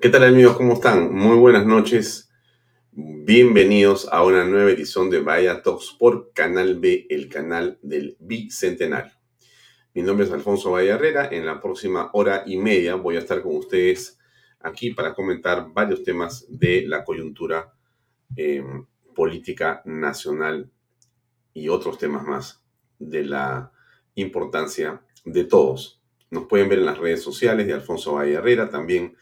¿Qué tal amigos? ¿Cómo están? Muy buenas noches. Bienvenidos a una nueva edición de Vaya Talks por Canal B, el canal del Bicentenario. Mi nombre es Alfonso Valle Herrera. En la próxima hora y media voy a estar con ustedes aquí para comentar varios temas de la coyuntura eh, política nacional y otros temas más de la importancia de todos. Nos pueden ver en las redes sociales de Alfonso Valle Herrera, también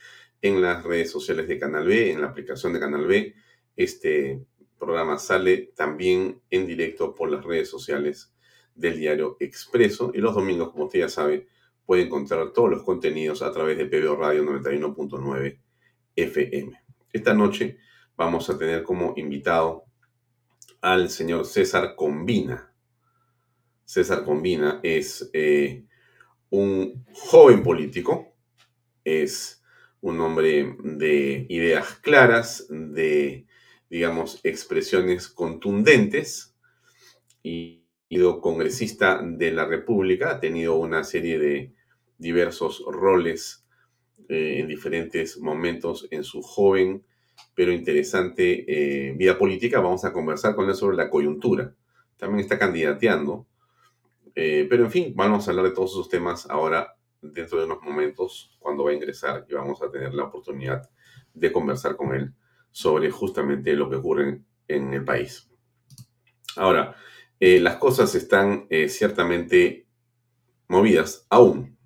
en las redes sociales de Canal B, en la aplicación de Canal B. Este programa sale también en directo por las redes sociales del diario Expreso y los domingos, como usted ya sabe, puede encontrar todos los contenidos a través de PBO Radio 91.9 FM. Esta noche vamos a tener como invitado al señor César Combina. César Combina es eh, un joven político, es un hombre de ideas claras, de, digamos, expresiones contundentes y sido congresista de la República, ha tenido una serie de diversos roles eh, en diferentes momentos en su joven pero interesante eh, vida política. Vamos a conversar con él sobre la coyuntura. También está candidateando. Eh, pero en fin, vamos a hablar de todos esos temas ahora dentro de unos momentos cuando va a ingresar y vamos a tener la oportunidad de conversar con él sobre justamente lo que ocurre en, el país. Ahora, eh, las cosas están eh, ciertamente movidas aún.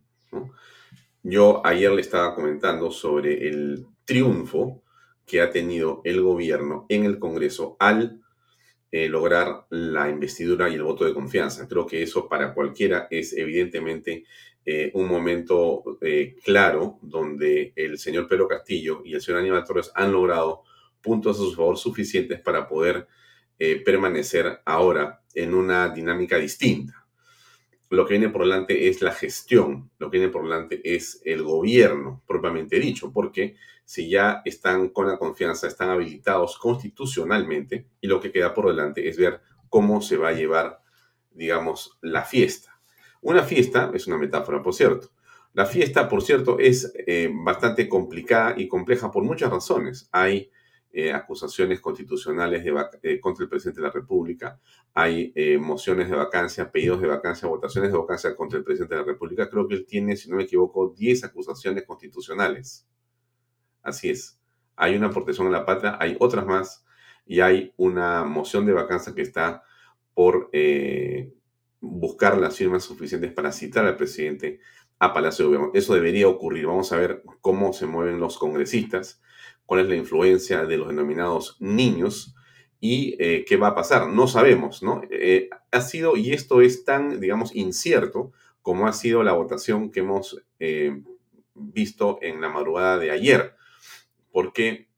Yo ayer le estaba comentando sobre el triunfo que ha tenido el gobierno en el Congreso al eh, lograr la investidura y el voto de confianza. Creo que eso para cualquiera es evidentemente eh, un momento eh, claro donde el señor Pedro Castillo y el señor Aníbal Torres han logrado puntos a su favor suficientes para poder permanecer ahora en una dinámica distinta. Lo que viene por delante es la gestión, lo que viene por delante es el gobierno propiamente dicho, porque si ya están con la confianza, están habilitados constitucionalmente y lo que queda por delante es ver cómo se va a llevar, digamos, la fiesta una fiesta, es una metáfora, por cierto. La fiesta, por cierto, es eh, bastante complicada y compleja por muchas razones. Hay eh, acusaciones constitucionales eh, contra el presidente de la República, hay mociones de vacancia, pedidos de vacancia, votaciones de vacancia contra el presidente de la República. Creo que él tiene, si no me equivoco, 10 acusaciones constitucionales. Así es. Hay una protección a la patria, hay otras más, y hay una moción de vacancia que está por buscar las firmas suficientes para citar al presidente a Palacio de Gobierno. Eso debería ocurrir. Vamos a ver cómo se mueven los congresistas, cuál es la influencia de los denominados niños y eh, qué va a pasar. No sabemos, ¿no? Eh, ha sido, y esto es tan, digamos, incierto como ha sido la votación que hemos eh, visto en la madrugada de ayer, porque,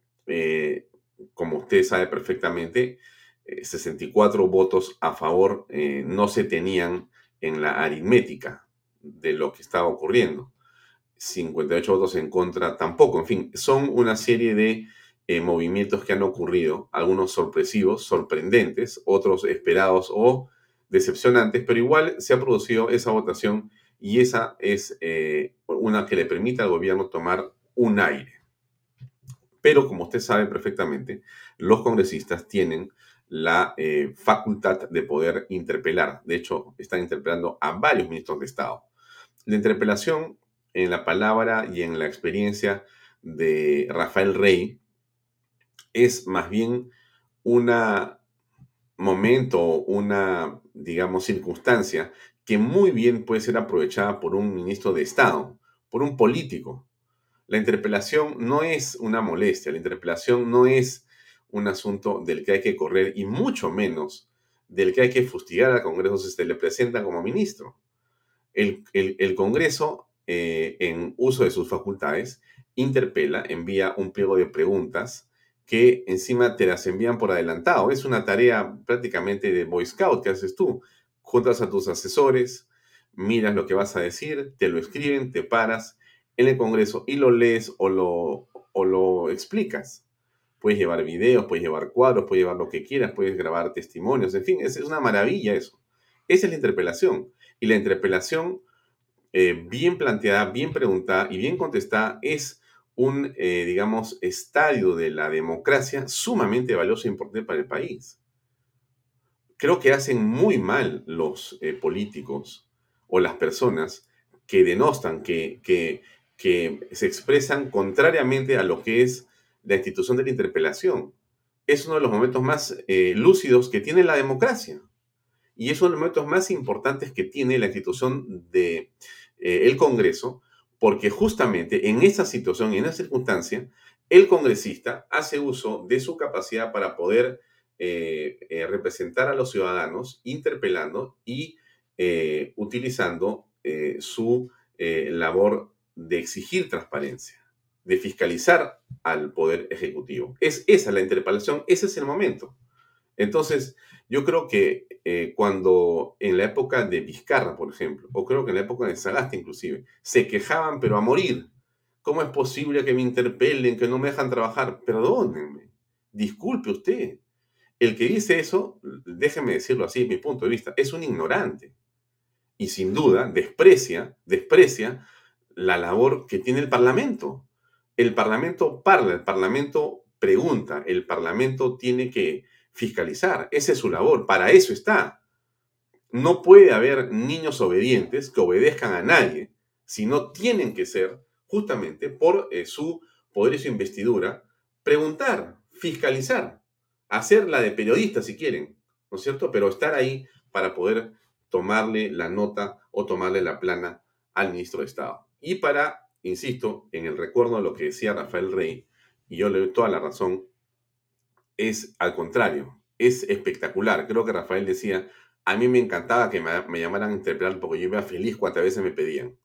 como usted sabe perfectamente, 64 eh, votos a favor no se tenían en la aritmética de lo que estaba ocurriendo. 58 votos en contra tampoco. En fin, son una serie de eh, movimientos que han ocurrido, algunos sorpresivos, sorprendentes, otros esperados o decepcionantes, pero igual se ha producido esa votación y esa es eh, una que le permite al gobierno tomar un aire. Pero como usted sabe perfectamente, los congresistas tienen la eh, facultad de poder interpelar. De hecho, están interpelando a varios ministros de Estado. La interpelación en la palabra y en la experiencia de Rafael Rey es más bien un momento, una, digamos, circunstancia que muy bien puede ser aprovechada por un ministro de Estado, por un político. La interpelación no es una molestia, la interpelación no es un asunto del que hay que correr y mucho menos del que hay que fustigar al Congreso si se le presenta como ministro. El, Congreso, eh, en uso de sus facultades, interpela, envía un pliego de preguntas que encima te las envían por adelantado. Es una tarea prácticamente de Boy Scout que haces tú. Juntas a tus asesores, miras lo que vas a decir, te lo escriben, te paras en el Congreso y lo lees o lo, o lo explicas. Puedes llevar videos, puedes llevar cuadros, puedes llevar lo que quieras, puedes grabar testimonios, en fin, es, es una maravilla eso. Esa es la interpelación. Y la interpelación eh, bien planteada, bien preguntada y bien contestada es un, eh, digamos, estadio de la democracia sumamente valioso e importante para el país. Creo que hacen muy mal los eh, políticos o las personas que denostan, que, que, se expresan contrariamente a lo que es la institución de la interpelación. Es uno de los momentos más lúcidos que tiene la democracia. Y es uno de los momentos más importantes que tiene la institución del de, el Congreso, porque justamente en esa situación en esa circunstancia, el congresista hace uso de su capacidad para poder eh, eh, representar a los ciudadanos, interpelando y eh, utilizando su labor de exigir transparencia, de fiscalizar al Poder Ejecutivo. Es esa la interpelación, ese es el momento. Entonces, yo creo que eh, cuando en la época de Vizcarra, por ejemplo, o creo que en la época de Sagasta inclusive, se quejaban pero a morir. ¿Cómo es posible que me interpelen, que no me dejan trabajar? Perdónenme, disculpe usted. El que dice eso, déjeme decirlo así, es mi punto de vista, es un ignorante. Y sin duda desprecia, desprecia la labor que tiene el Parlamento. El Parlamento parla, el Parlamento pregunta, el Parlamento tiene que fiscalizar. Esa es su labor, para eso está. No puede haber niños obedientes que obedezcan a nadie, sino tienen que ser justamente por eh, su poder y su investidura, preguntar, fiscalizar, hacer la de periodista si quieren, ¿no es cierto? Pero estar ahí para poder tomarle la nota o tomarle la plana al ministro de Estado. Y para, insisto, en el recuerdo de lo que decía Rafael Rey, y yo le doy toda la razón, es al contrario, es espectacular. Creo que Rafael decía, a mí me encantaba que me, llamaran a interpretar porque yo iba feliz cuantas veces me pedían.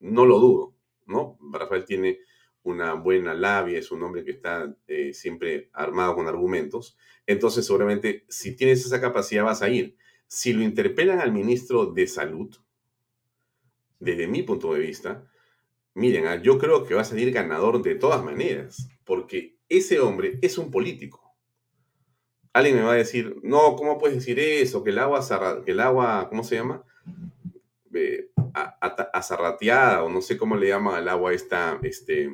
No lo dudo, ¿no? Rafael tiene una buena labia, es un hombre que está eh, siempre armado con argumentos. Entonces, seguramente, si tienes esa capacidad, vas a ir. Si lo interpelan al ministro de Salud, desde mi punto de vista, miren, ah, yo creo que va a salir ganador de todas maneras, porque ese hombre es un político alguien me va a decir, no, ¿cómo puedes decir eso? Que el agua, que el agua ¿cómo se llama? Eh, azarrateada, o no sé cómo le llama al agua esta, este,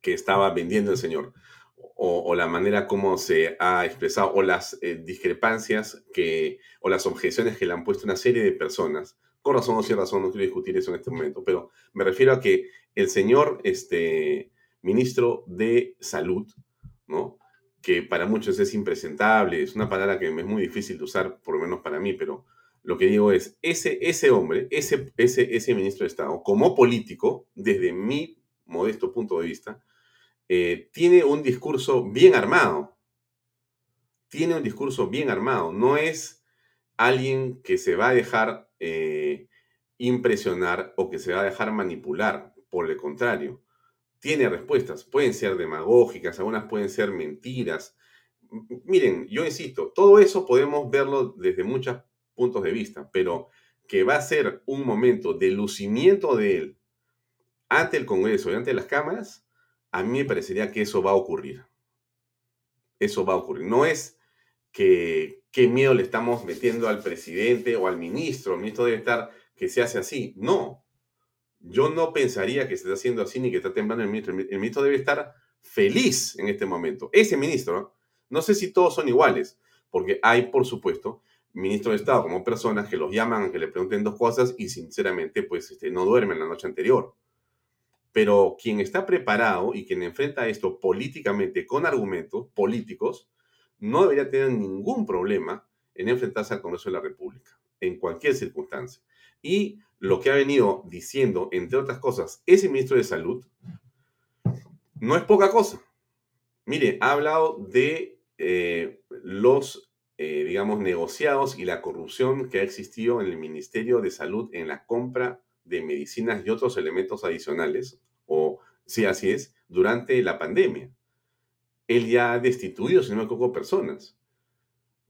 que estaba vendiendo el señor, o, la manera como se ha expresado, o las eh, discrepancias que, o las objeciones que le han puesto una serie de personas, con razón o sin razón, no quiero discutir eso en este momento, pero me refiero a que el señor este, ministro de Salud, ¿no? Que para muchos es impresentable, es una palabra que es muy difícil de usar, por lo menos para mí, pero lo que digo es, ese, ese hombre, ese, ese, ese ministro de Estado, como político, desde mi modesto punto de vista, eh, tiene un discurso bien armado. Tiene un discurso bien armado. No es alguien que se va a dejar eh, impresionar o que se va a dejar manipular. Por el contrario, tiene respuestas. Pueden ser demagógicas, algunas pueden ser mentiras. Miren, yo insisto, todo eso podemos verlo desde muchos puntos de vista, pero que va a ser un momento de lucimiento de él ante el Congreso y ante las cámaras, a mí me parecería que eso va a ocurrir. Eso va a ocurrir. No es que qué miedo le estamos metiendo al presidente o al ministro. El ministro debe estar que se hace así. No. Yo no pensaría que se está haciendo así ni que está temblando el ministro. El ministro debe estar feliz en este momento. Ese ministro, no sé si todos son iguales, porque hay, por supuesto, ministros de Estado como personas que los llaman que le pregunten dos cosas y sinceramente pues este, no duermen la noche anterior. Pero quien está preparado y quien enfrenta esto políticamente con argumentos políticos, no debería tener ningún problema en enfrentarse al Congreso de la República, en cualquier circunstancia. Y lo que ha venido diciendo, entre otras cosas, ese ministro de Salud, no es poca cosa. Mire, ha hablado de eh, los eh, digamos, negociados y la corrupción que ha existido en el Ministerio de Salud en la compra de medicinas y otros elementos adicionales, o si así es, durante la pandemia. Él ya ha destituido, si no me equivoco, personas.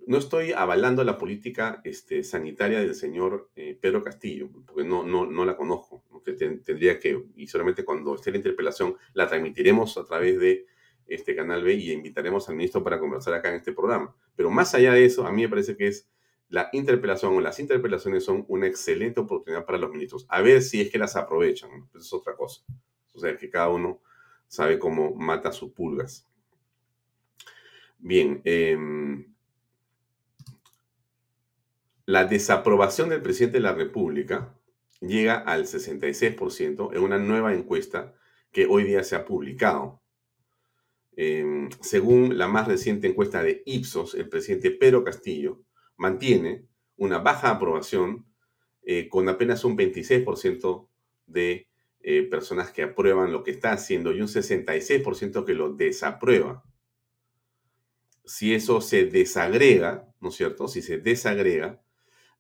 No estoy avalando la política este, sanitaria del señor eh, Pedro Castillo, porque no, no, no la conozco. Tendría que, y solamente cuando esté la interpelación, la transmitiremos a través de este Canal B y invitaremos al ministro para conversar acá en este programa. Pero más allá de eso, a mí me parece que es la interpelación o las interpelaciones son una excelente oportunidad para los ministros. A ver si es que las aprovechan. Eso es otra cosa. O sea, que cada uno sabe cómo mata sus pulgas. Bien. Em, la desaprobación del presidente de la República llega al 66% en una nueva encuesta que hoy día se ha publicado. Em, según la más reciente encuesta de Ipsos, el presidente Pedro Castillo mantiene una baja aprobación eh, con apenas un 26% de eh, personas que aprueban lo que está haciendo y un 66% que lo desaprueba. Si eso se desagrega, ¿no es cierto? Si se desagrega,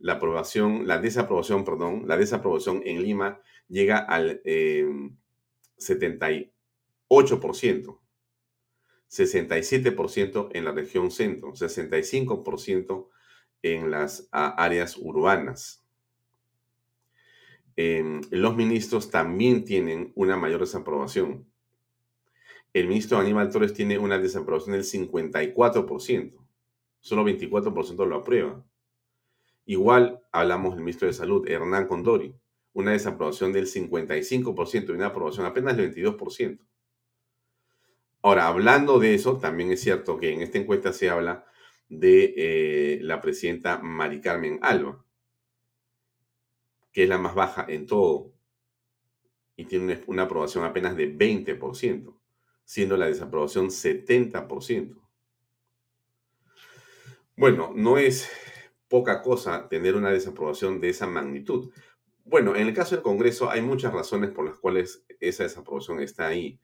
la aprobación, la desaprobación, perdón, la desaprobación en Lima llega al 78%. Em, 67% en la región centro, 65% en las áreas urbanas. Em, los ministros también tienen una mayor desaprobación. El ministro Aníbal Torres tiene una desaprobación del 54%. Solo 24% lo aprueba. Igual hablamos del ministro de Salud, Hernán Condori, una desaprobación del 55% y una aprobación apenas del 22%. Ahora, hablando de eso, también es cierto que en esta encuesta se habla de eh, la presidenta Mari Carmen Alba, que es la más baja en todo y tiene una, aprobación apenas de 20%, siendo la desaprobación 70%. Bueno, no es poca cosa tener una desaprobación de esa magnitud. Bueno, en el caso del Congreso hay muchas razones por las cuales esa desaprobación está ahí.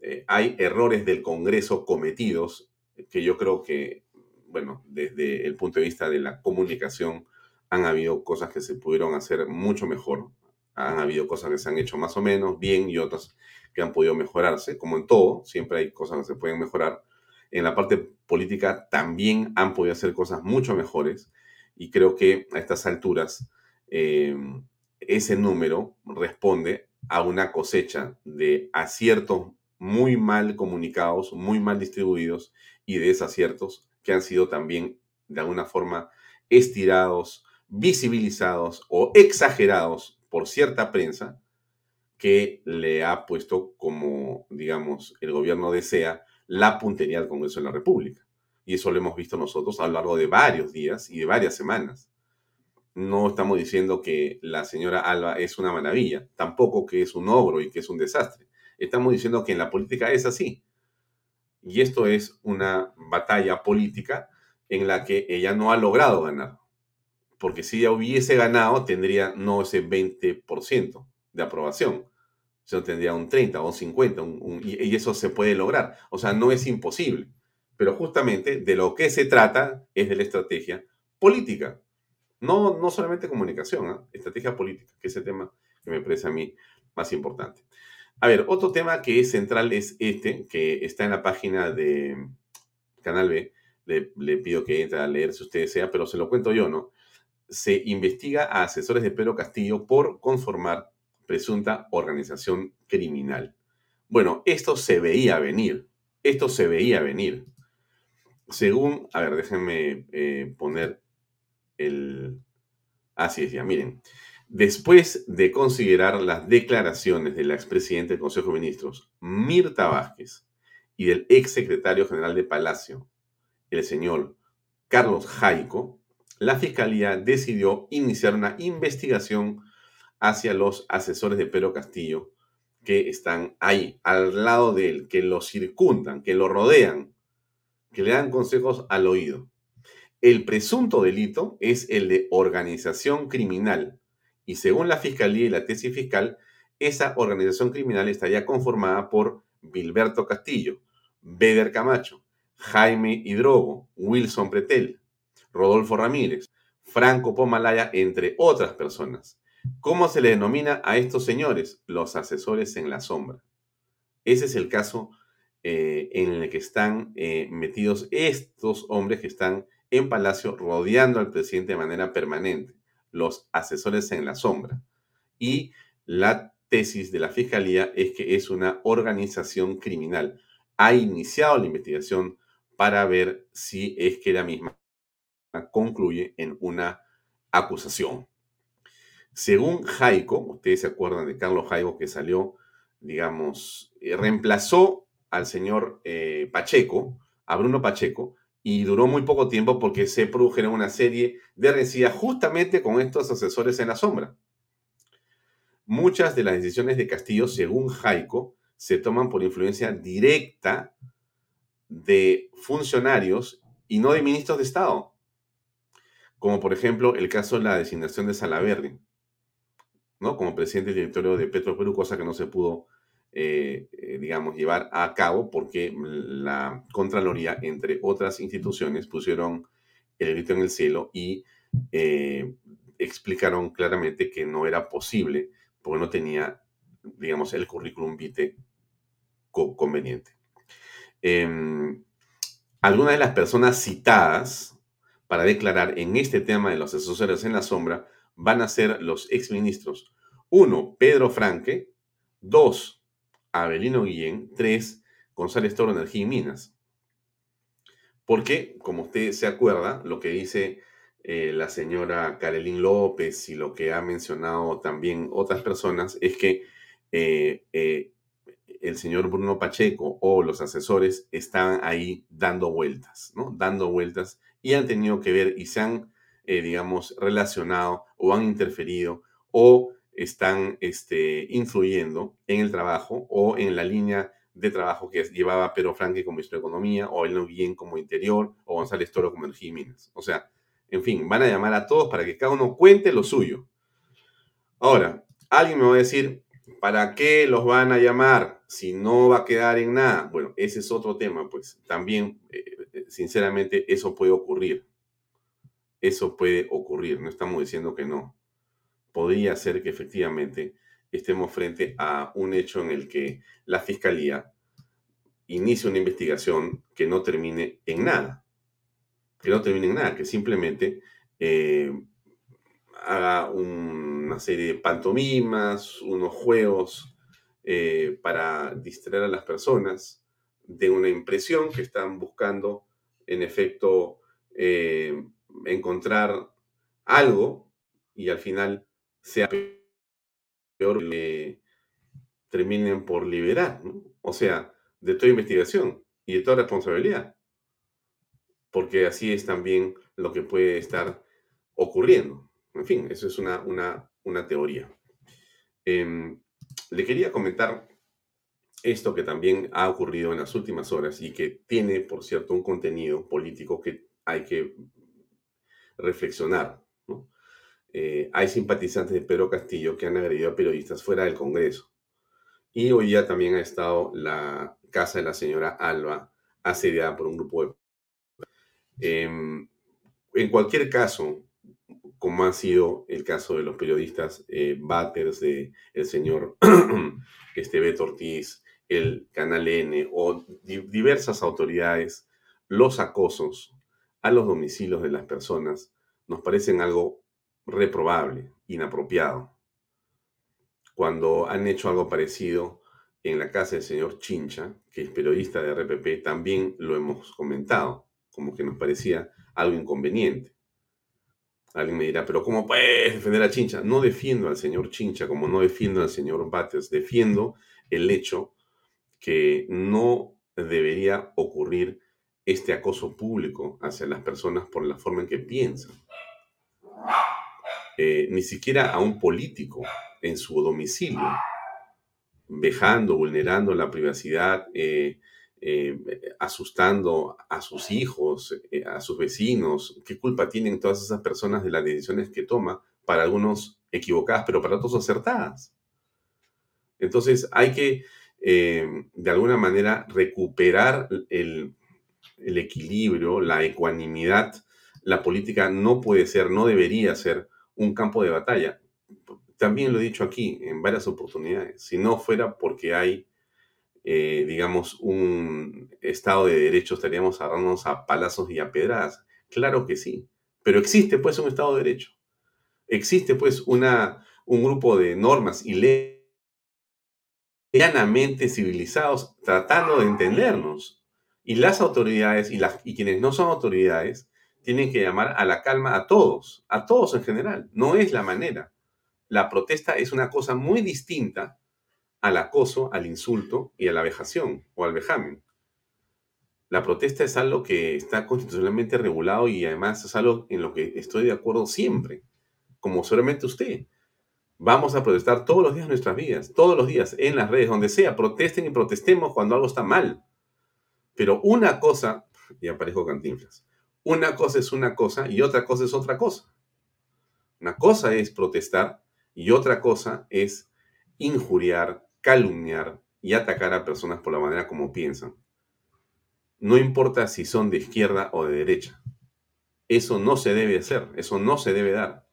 Eh, hay errores del Congreso cometidos que yo creo que, bueno, desde el punto de vista de la comunicación, han habido cosas que se pudieron hacer mucho mejor. Han habido cosas que se han hecho más o menos bien y otras que han podido mejorarse. Como en todo, siempre hay cosas que se pueden mejorar. En la parte política también han podido hacer cosas mucho mejores y creo que a estas alturas eh, ese número responde a una cosecha de aciertos muy mal comunicados, muy mal distribuidos y de desaciertos que han sido también de alguna forma estirados, visibilizados o exagerados por cierta prensa que le ha puesto como, digamos, el gobierno desea la puntería del Congreso de la República. Y eso lo hemos visto nosotros a lo largo de varios días y de varias semanas. No estamos diciendo que la señora Alba es una maravilla, tampoco que es un ogro y que es un desastre. Estamos diciendo que en la política es así. Y esto es una batalla política en la que ella no ha logrado ganar. Porque si ella hubiese ganado, tendría no ese 20% de aprobación, sino tendría un 30 o un 50, y, eso se puede lograr. O sea, no es imposible. Pero justamente de lo que se trata es de la estrategia política. No, no solamente comunicación, ¿ah? estrategia política, que es el tema que me parece a mí más importante. A ver, otro tema que es central es este, que está en la página de Canal B. Le, pido que entre a leer si usted desea, pero se lo cuento yo, ¿no? Se investiga a asesores de Pedro Castillo por conformar presunta organización criminal. Bueno, esto se veía venir, esto se veía venir. Según, a ver, déjenme eh, poner el... Así es, ya, miren. Después de considerar las declaraciones de la del Consejo de Ministros, Mirta Vázquez, y del exsecretario general de Palacio, el señor Carlos Jaico, la Fiscalía decidió iniciar una investigación hacia los asesores de Pedro Castillo que están ahí, al lado de él, que lo circundan, que lo rodean, que le dan consejos al oído. El presunto delito es el de organización criminal y según la Fiscalía y la tesis fiscal, esa organización criminal estaría conformada por Bilberto Castillo, Beder Camacho, Jaime Hidrogo, Wilson Pretel, Rodolfo Ramírez, Franco Pomalaya, entre otras personas. ¿Cómo se le denomina a estos señores? Los asesores en la sombra. Ese es el caso eh, en el que están eh, metidos estos hombres que están en Palacio rodeando al presidente de manera permanente los asesores en la sombra. Y la tesis de la Fiscalía es que es una organización criminal. Ha iniciado la investigación para ver si es que la misma concluye en una acusación. Según Jaico, ustedes se acuerdan de Carlos Jaico que salió, digamos, eh, reemplazó al señor eh, Pacheco, a Bruno Pacheco, y duró muy poco tiempo porque se produjeron una serie de rencillas justamente con estos asesores en la sombra. Muchas de las decisiones de Castillo, según Jaico, se toman por influencia directa de funcionarios y no de ministros de Estado, como por ejemplo el caso de la designación de Salaverry, ¿no? como presidente del directorio de Petro Perú, cosa que no se pudo eh, eh, digamos, llevar a cabo porque la Contraloría, entre otras instituciones, pusieron el grito en el cielo y eh, explicaron claramente que no era posible porque no tenía, digamos, el currículum vitae conveniente. Em, algunas de las personas citadas para declarar en este tema de los asesores en la sombra van a ser los exministros. Uno, Pedro Franque. Dos, Abelino Guillén. Tres, González Toro, Energía y Minas. Porque, como usted se acuerda, lo que dice eh, la señora Carolín López y lo que ha mencionado también otras personas es que eh, eh, el señor Bruno Pacheco o los asesores están ahí dando vueltas, ¿no? Dando vueltas y han tenido que ver y se han, digamos, relacionado o han interferido o están este, influyendo en el trabajo o en la línea de trabajo que llevaba Pedro Franque como ministro de Economía, o El Guillén como Interior, o González Toro como Energía y Minas. O sea, en fin, van a llamar a todos para que cada uno cuente lo suyo. Ahora, alguien me va a decir, ¿para qué los van a llamar si no va a quedar en nada? Bueno, ese es otro tema, pues también, eh, eh, sinceramente, eso puede ocurrir. Eso puede ocurrir, no estamos diciendo que no podría ser que efectivamente estemos frente a un hecho en el que la Fiscalía inicie una investigación que no termine en nada. Que no termine en nada, que simplemente eh, haga una serie de pantomimas, unos juegos eh, para distraer a las personas de una impresión que están buscando, en efecto, eh, encontrar algo y al final sea peor que terminen por liberar, O sea, de toda investigación y de toda responsabilidad. Porque así es también lo que puede estar ocurriendo. En fin, eso es una, una, teoría. Em, le quería comentar esto que también ha ocurrido en las últimas horas y que tiene, por cierto, un contenido político que hay que reflexionar. Eh, hay simpatizantes de Pedro Castillo que han agredido a periodistas fuera del Congreso. Y hoy ya también ha estado la casa de la señora Alba asediada por un grupo de... Em, en cualquier caso, como ha sido el caso de los periodistas eh, Batters, de el señor este Beto Ortiz, el Canal N o diversas autoridades, los acosos a los domicilios de las personas nos parecen algo reprobable, inapropiado. Cuando han hecho algo parecido en la casa del señor Chincha, que es periodista de RPP, también lo hemos comentado, como que nos parecía algo inconveniente. Alguien me dirá, pero ¿cómo puedes defender a Chincha? No defiendo al señor Chincha como no defiendo al señor Bates, defiendo el hecho que no debería ocurrir este acoso público hacia las personas por la forma en que piensan. Eh, ni siquiera a un político en su domicilio, vejando, vulnerando la privacidad, eh, eh, asustando a sus hijos, a sus vecinos. ¿Qué culpa tienen todas esas personas de las decisiones que toma? Para algunos equivocadas, pero para otros acertadas. Entonces hay que, de alguna manera, recuperar el, el equilibrio, la ecuanimidad. La política no puede ser, no debería ser un campo de batalla. También lo he dicho aquí en varias oportunidades. Si no fuera porque hay, eh, digamos, un Estado de Derecho, estaríamos agarrándonos a palazos y a pedradas. Claro que sí. Pero existe pues un Estado de Derecho. Existe pues una, un grupo de normas y leyes llanamente civilizados tratando de entendernos. Y las autoridades y, las, y quienes no son autoridades tienen que llamar a la calma a todos, a todos en general. No es la manera. La protesta es una cosa muy distinta al acoso, al insulto y a la vejación o al vejamen. La protesta es algo que está constitucionalmente regulado y además es algo en lo que estoy de acuerdo siempre, como solamente usted. Vamos a protestar todos los días de nuestras vidas, todos los días, en las redes, donde sea, protesten y protestemos cuando algo está mal. Pero una cosa, y aparezco cantinflas, una cosa es una cosa y otra cosa es otra cosa. Una cosa es protestar y otra cosa es injuriar, calumniar y atacar a personas por la manera como piensan. No importa si son de izquierda o de derecha. Eso no se debe hacer, eso no se debe dar.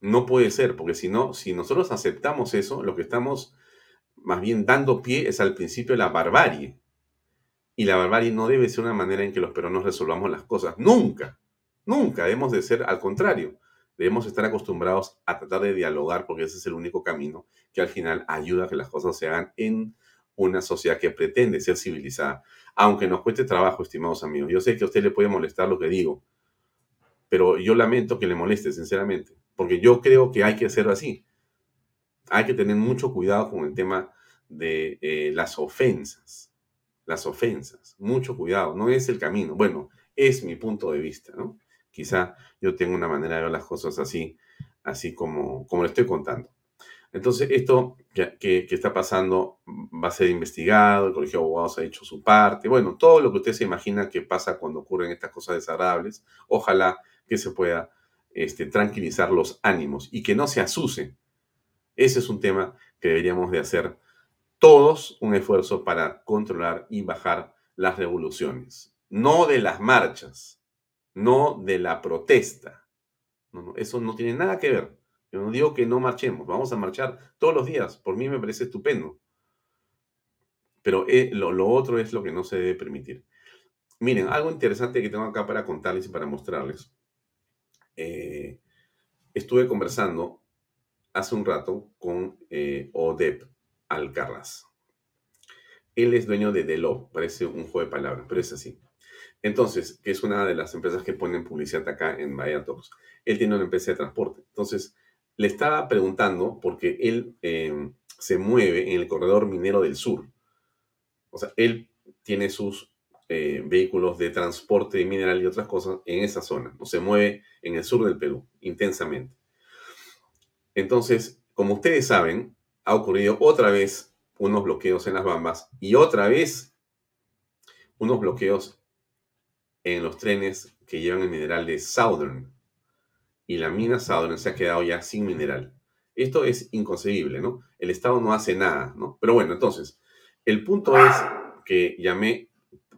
No puede ser, porque si no, si nosotros aceptamos eso, lo que estamos más bien dando pie es al principio de la barbarie. Y la barbarie no debe ser una manera en que los peruanos resolvamos las cosas. Nunca, nunca debemos de ser al contrario. Debemos estar acostumbrados a tratar de dialogar porque ese es el único camino que al final ayuda a que las cosas se hagan en una sociedad que pretende ser civilizada. Aunque nos cueste trabajo, estimados amigos. Yo sé que a usted le puede molestar lo que digo, pero yo lamento que le moleste, sinceramente, porque yo creo que hay que hacerlo así. Hay que tener mucho cuidado con el tema de eh, las ofensas las ofensas. Mucho cuidado, no es el camino. Bueno, es mi punto de vista, ¿no? Quizá yo tengo una manera de ver las cosas así, así como, como le estoy contando. Entonces, esto que, está pasando va a ser investigado, el Colegio de Abogados ha hecho su parte, bueno, todo lo que usted se imagina que pasa cuando ocurren estas cosas desagradables, ojalá que se pueda este, tranquilizar los ánimos y que no se asuce. Ese es un tema que deberíamos de hacer todos un esfuerzo para controlar y bajar las revoluciones, no de las marchas, no de la protesta. eso no tiene nada que ver. Yo no digo que no marchemos, vamos a marchar todos los días, por mí me parece estupendo. Pero eh, lo, otro es lo que no se debe permitir. Miren, algo interesante que tengo acá para contarles y para mostrarles. Eh, estuve conversando hace un rato con eh, ODEP, Alcarraz. Él es dueño de Delo, parece un juego de palabras, pero es así. Entonces, que es una de las empresas que ponen publicidad acá en Bahía Talks. Él tiene una empresa de transporte. Entonces, le estaba preguntando porque él em, se mueve en el corredor minero del sur. O sea, él tiene sus eh, vehículos de transporte mineral y otras cosas en esa zona. O se mueve en el sur del Perú, intensamente. Entonces, como ustedes saben, ha ocurrido otra vez unos bloqueos en las bambas y otra vez unos bloqueos en los trenes que llevan el mineral de Southern. Y la mina Southern se ha quedado ya sin mineral. Esto es inconcebible, ¿no? El Estado no hace nada, ¿no? Pero bueno, entonces, el punto es que llamé,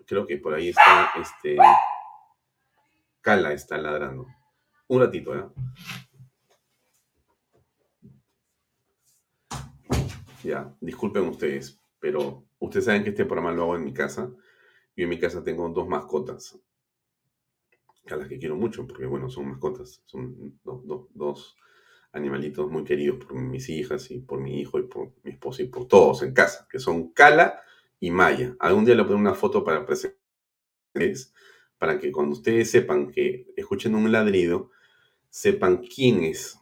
creo que por ahí está, este, Cala está ladrando. Un ratito, ¿eh? Ya, disculpen ustedes, pero ustedes saben que este programa lo hago en mi casa. Yo en mi casa tengo dos mascotas, a las que quiero mucho, porque bueno, son mascotas, son dos animalitos muy queridos por mis hijas y por mi hijo y por mi esposa y por todos en casa, que son Cala y Maya. Algún día le pondré una foto para presentarles, para que cuando ustedes sepan que escuchen un ladrido, sepan quién es,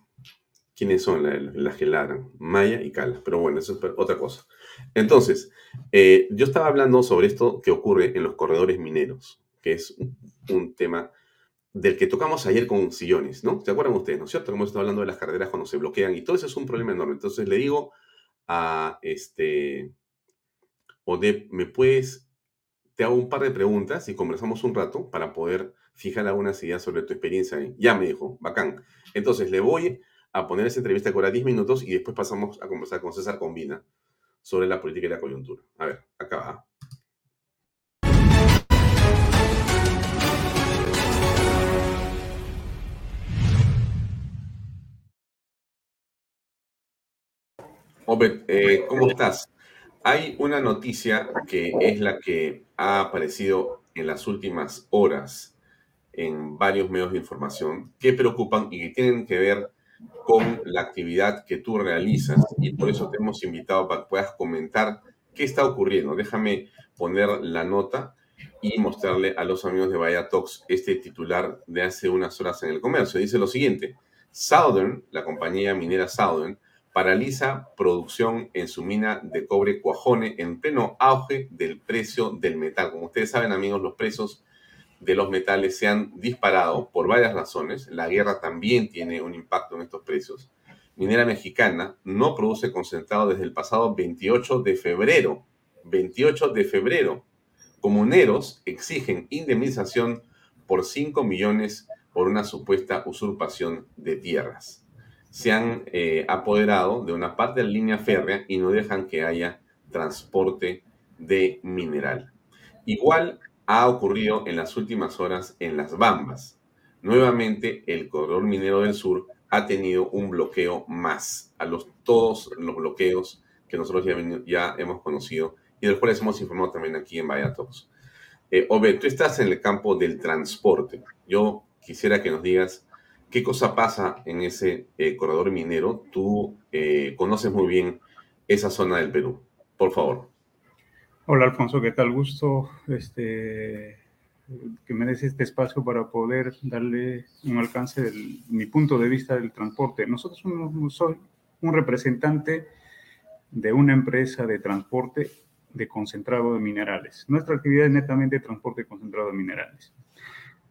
quiénes son las, que ladran, Maya y Cala. Pero bueno, eso es otra cosa. Entonces, eh, yo estaba hablando sobre esto que ocurre en los corredores mineros, que es un tema del que tocamos ayer con sillones, ¿no? ¿Se acuerdan ustedes, no es cierto? Como estado hablando de las carreteras cuando se bloquean y todo eso es un problema enorme. Entonces le digo a este, Odep, ¿me puedes, te hago un par de preguntas y conversamos un rato para poder fijar algunas ideas sobre tu experiencia ahí? Ya me dijo, bacán. Entonces le voy a poner esa entrevista que ahora 10 minutos y después pasamos a conversar con César Combina sobre la política y la coyuntura. A ver, acá va. Obed, eh, ¿cómo estás? Hay una noticia que es la que ha aparecido en las últimas horas en varios medios de información que preocupan y que tienen que ver con la actividad que tú realizas y por eso te hemos invitado para que puedas comentar qué está ocurriendo. Déjame poner la nota y mostrarle a los amigos de Vaya Talks este titular de hace unas horas en el comercio. Dice lo siguiente, Southern, la compañía minera Southern, paraliza producción en su mina de cobre Cuajone en pleno auge del precio del metal. Como ustedes saben, amigos, los precios de los metales se han disparado por varias razones. La guerra también tiene un impacto en estos precios. Minera Mexicana no produce concentrado desde el pasado 28 de febrero. 28 de febrero. Comuneros exigen indemnización por 5 millones por una supuesta usurpación de tierras se han eh, apoderado de una parte de la línea férrea y no dejan que haya transporte de mineral. Igual ha ocurrido en las últimas horas en las Bambas. Nuevamente, el corredor minero del sur ha tenido un bloqueo más a los, todos los bloqueos que nosotros ya, hemos conocido y de los cuales hemos informado también aquí en Vaya Eh, Obed, tú estás en el campo del transporte. Yo quisiera que nos digas ¿Qué cosa pasa en ese eh, corredor minero? Tú eh, conoces muy bien esa zona del Perú. Por favor. Hola Alfonso, ¿qué tal? Gusto este, que me este espacio para poder darle un alcance de mi punto de vista del transporte. Nosotros somos, soy un representante de una empresa de transporte de concentrado de minerales. Nuestra actividad es netamente transporte concentrado de minerales.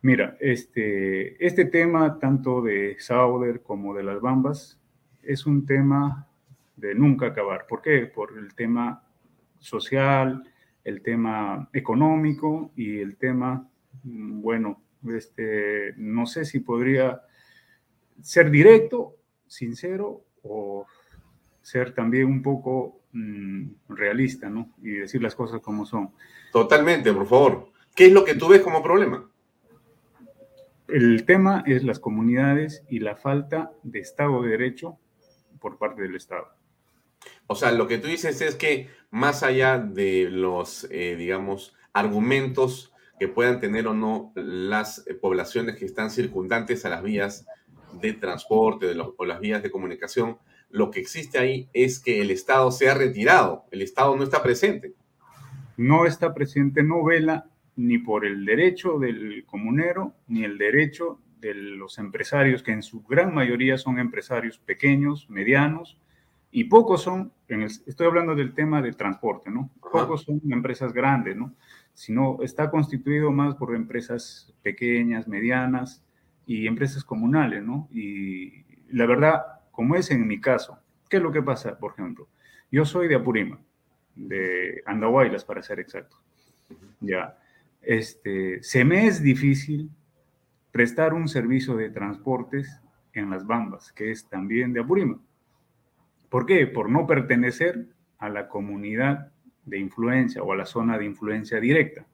Mira, este, este tema tanto de Sauder como de las Bambas es un tema de nunca acabar. ¿Por qué? Por el tema social, el tema económico y el tema, mm, bueno, este, no sé si podría ser directo, sincero o ser también un poco mm, realista, ¿no? Y decir las cosas como son. Totalmente, por favor. ¿Qué es lo que tú ves como problema? El tema es las comunidades y la falta de Estado de Derecho por parte del Estado. O sea, lo que tú dices es que más allá de los, eh, digamos, argumentos que puedan tener o no las poblaciones que están circundantes a las vías de transporte o las vías de comunicación, lo que existe ahí es que el Estado se ha retirado, el Estado no está presente. No está presente, no vela ni por el derecho del comunero, ni el derecho de los empresarios, que en su gran mayoría son empresarios pequeños, medianos, y pocos son, estoy hablando del tema del transporte, ¿no? Pocos son empresas grandes, ¿no? Sino está constituido más por empresas pequeñas, medianas y empresas comunales, ¿no? Y la verdad, como es en mi caso, ¿qué es lo que pasa, por ejemplo? Yo soy de Apurima, de Andahuaylas, para ser exacto. Ya este, se me es difícil prestar un servicio de transportes en las Bambas, que es también de Apurima. ¿Por qué? Por no pertenecer a la comunidad de influencia o a la zona de influencia directa.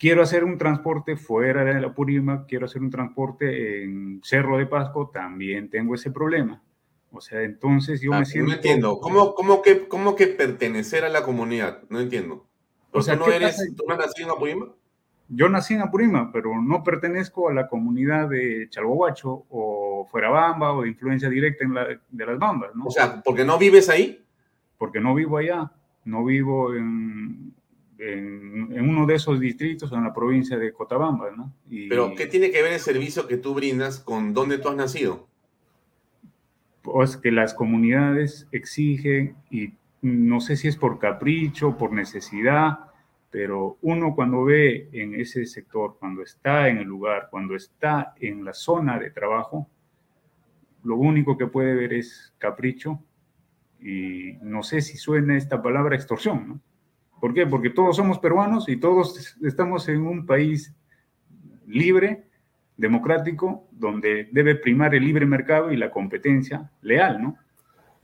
Quiero hacer un transporte fuera de la Apurima, quiero hacer un transporte en Cerro de Pasco, también tengo ese problema. O sea, entonces yo me ah, siento... No entiendo, ¿Cómo, cómo, que, ¿cómo que pertenecer a la comunidad? No entiendo. O sea, ¿tú, no eres, ¿tú no nací en Yo nací en Apurima, pero no pertenezco a la comunidad de Chalhuahuacho o o fuera Bamba o de influencia directa en la, de las Bambas, ¿no? O sea, porque no vives ahí. Porque no vivo allá, no vivo en, en, uno de esos distritos en la provincia de Cotabamba, ¿no? Pero, ¿qué tiene que ver el servicio que tú brindas con dónde tú has nacido? Pues que las comunidades exigen, y no sé si es por capricho, por necesidad, pero uno cuando ve en ese sector, cuando está en el lugar, cuando está en la zona de trabajo, lo único que puede ver es capricho y no sé si suena esta palabra extorsión, ¿no? ¿Por qué? Porque todos somos peruanos y todos estamos en un país libre, democrático, donde debe primar el libre mercado y la competencia leal, ¿no?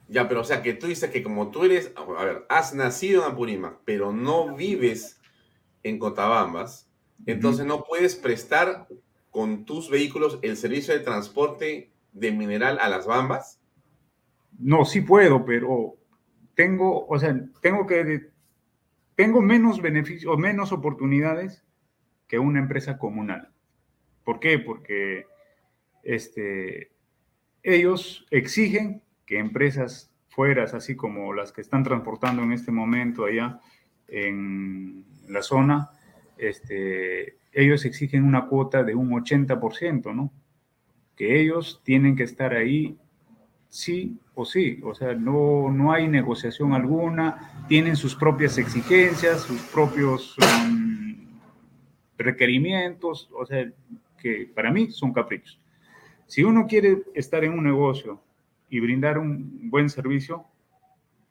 Ya, pero o sea, que tú dices que como tú eres, a ver, has nacido en Apurímac, pero no vives en Cotabambas, entonces no puedes prestar con tus vehículos el servicio de transporte de mineral a las Bambas. No, sí puedo, pero tengo, o sea, tengo que tengo menos beneficios o menos oportunidades que una empresa comunal. ¿Por qué? Porque este, ellos exigen que empresas fueras, así como las que están transportando en este momento allá en la zona, este, ellos exigen una cuota de un 80%, ¿no? Que ellos tienen que estar ahí sí o sí, o sea, no, no hay negociación alguna, tienen sus propias exigencias, sus propios um, requerimientos, o sea, que para mí son caprichos. Si uno quiere estar en un negocio y brindar un buen servicio,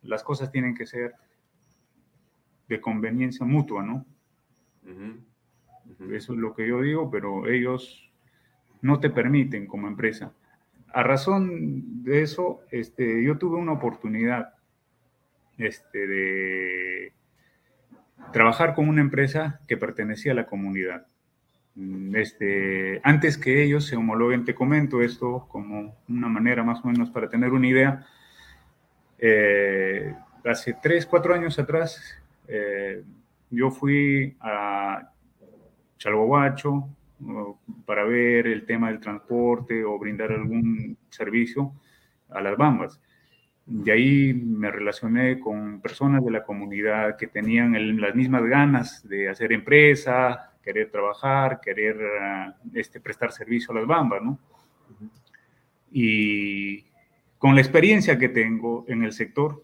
las cosas tienen que ser de conveniencia mutua, ¿no? Eso es lo que yo digo, pero ellos no te permiten como empresa a razón de eso, este, yo tuve una oportunidad este, de trabajar con una empresa que pertenecía a la comunidad. Mm, este, antes que ellos se homologuen, te comento esto como una manera más o menos para tener una idea. Eh, hace tres, cuatro años atrás, eh, yo fui a Chalbobacho, para ver el tema del transporte o brindar algún servicio a las Bambas. De ahí me relacioné con personas de la comunidad que tenían las mismas ganas de hacer empresa, querer trabajar, querer ah, este, prestar servicio a las Bambas, ¿no? Y con la experiencia que tengo en el sector,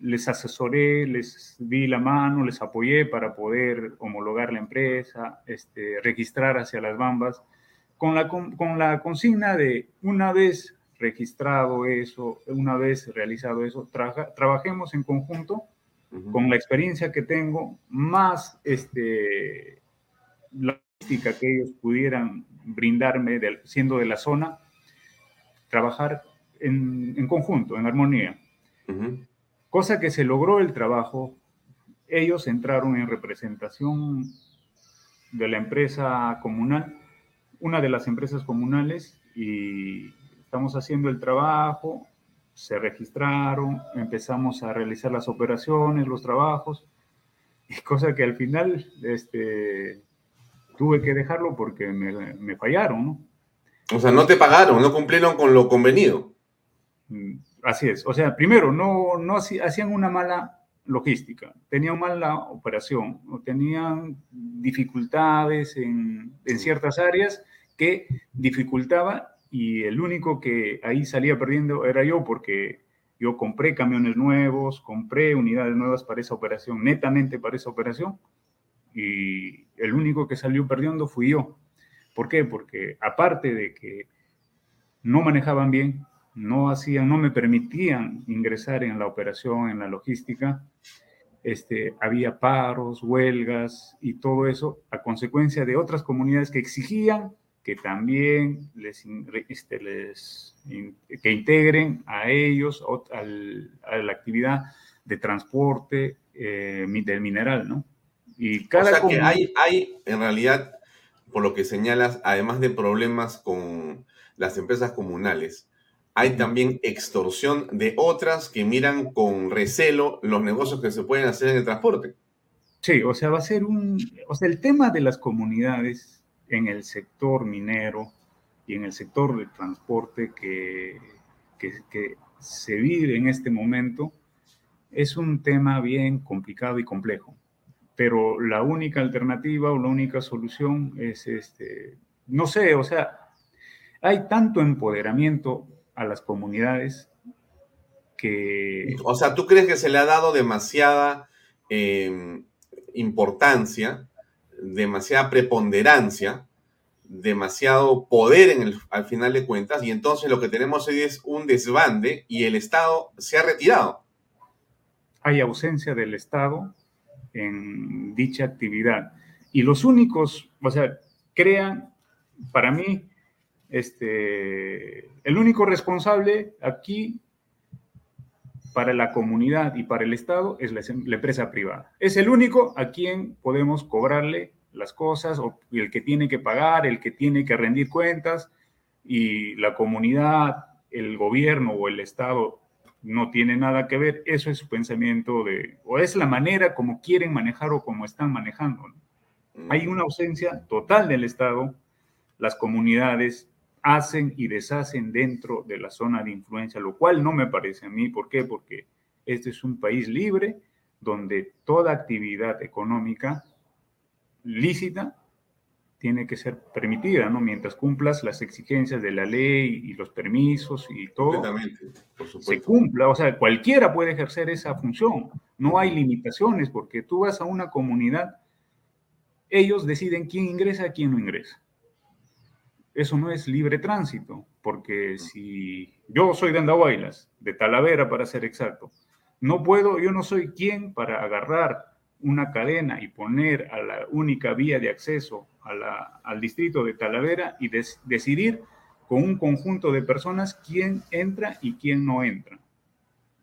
les asesoré, les di la mano, les apoyé para poder homologar la empresa, este, registrar hacia las bambas, con la, con, la consigna de una vez registrado eso, una vez realizado eso, trabajemos en conjunto con la experiencia que tengo, más este, la logística que ellos pudieran brindarme siendo de la zona, trabajar en, conjunto, en armonía cosa que se logró el trabajo. Ellos entraron en representación de la empresa comunal, una de las empresas comunales, y estamos haciendo el trabajo, se registraron, empezamos a realizar las operaciones, los trabajos, y cosa que al final este, tuve que dejarlo porque me, me fallaron, ¿no? O sea, no te pagaron, no cumplieron con lo convenido. Así es. O sea, primero, no, no hacían una mala logística, tenían mala operación, tenían dificultades en, ciertas áreas que dificultaba y el único que ahí salía perdiendo era yo porque yo compré camiones nuevos, compré unidades nuevas para esa operación, netamente para esa operación, y el único que salió perdiendo fui yo. ¿Por qué? Porque aparte de que no manejaban bien, no hacían, no me permitían ingresar en la operación, en la logística. Este, había paros, huelgas y todo eso a consecuencia de otras comunidades que exigían que también les, este, les que integren a ellos a la actividad de transporte eh, del mineral, ¿no? Y cada o sea que hay, hay, en realidad, por lo que señalas, además de problemas con las empresas comunales, hay también extorsión de otras que miran con recelo los negocios que se pueden hacer en el transporte. Sí, o sea, va a ser un, o sea, el tema de las comunidades en el sector minero y en el sector del transporte que, que, se vive en este momento es un tema bien complicado y complejo. Pero la única alternativa o la única solución es, este, no sé, o sea, hay tanto empoderamiento a las comunidades que... O sea, ¿tú crees que se le ha dado demasiada em, importancia, demasiada preponderancia demasiado poder en el, al final de cuentas y entonces lo que tenemos hoy es un desbande y el Estado se ha retirado. Hay ausencia del Estado en dicha actividad y los únicos, o sea, crean, para mí, este, el único responsable aquí para la comunidad y para el Estado es la, la empresa privada. Es el único a quien podemos cobrarle las cosas, o el que tiene que pagar, el que tiene que rendir cuentas, y la comunidad, el gobierno o el Estado no tiene nada que ver, eso es su pensamiento de, o es la manera como quieren manejar o como están manejando. Hay una ausencia total del Estado, las comunidades hacen y deshacen dentro de la zona de influencia, lo cual no me parece a mí. ¿Por qué? Porque este es un país libre donde toda actividad económica lícita tiene que ser permitida, ¿no? Mientras cumplas las exigencias de la ley y los permisos y todo, se cumpla. O sea, cualquiera puede ejercer esa función. No hay limitaciones porque tú vas a una comunidad, ellos deciden quién ingresa quién no ingresa. Eso no es libre tránsito, porque si yo soy de Andahuaylas, de Talavera para ser exacto, no puedo, yo no soy quien para agarrar una cadena y poner a la única vía de acceso al distrito de Talavera y decidir con un conjunto de personas quién entra y quién no entra.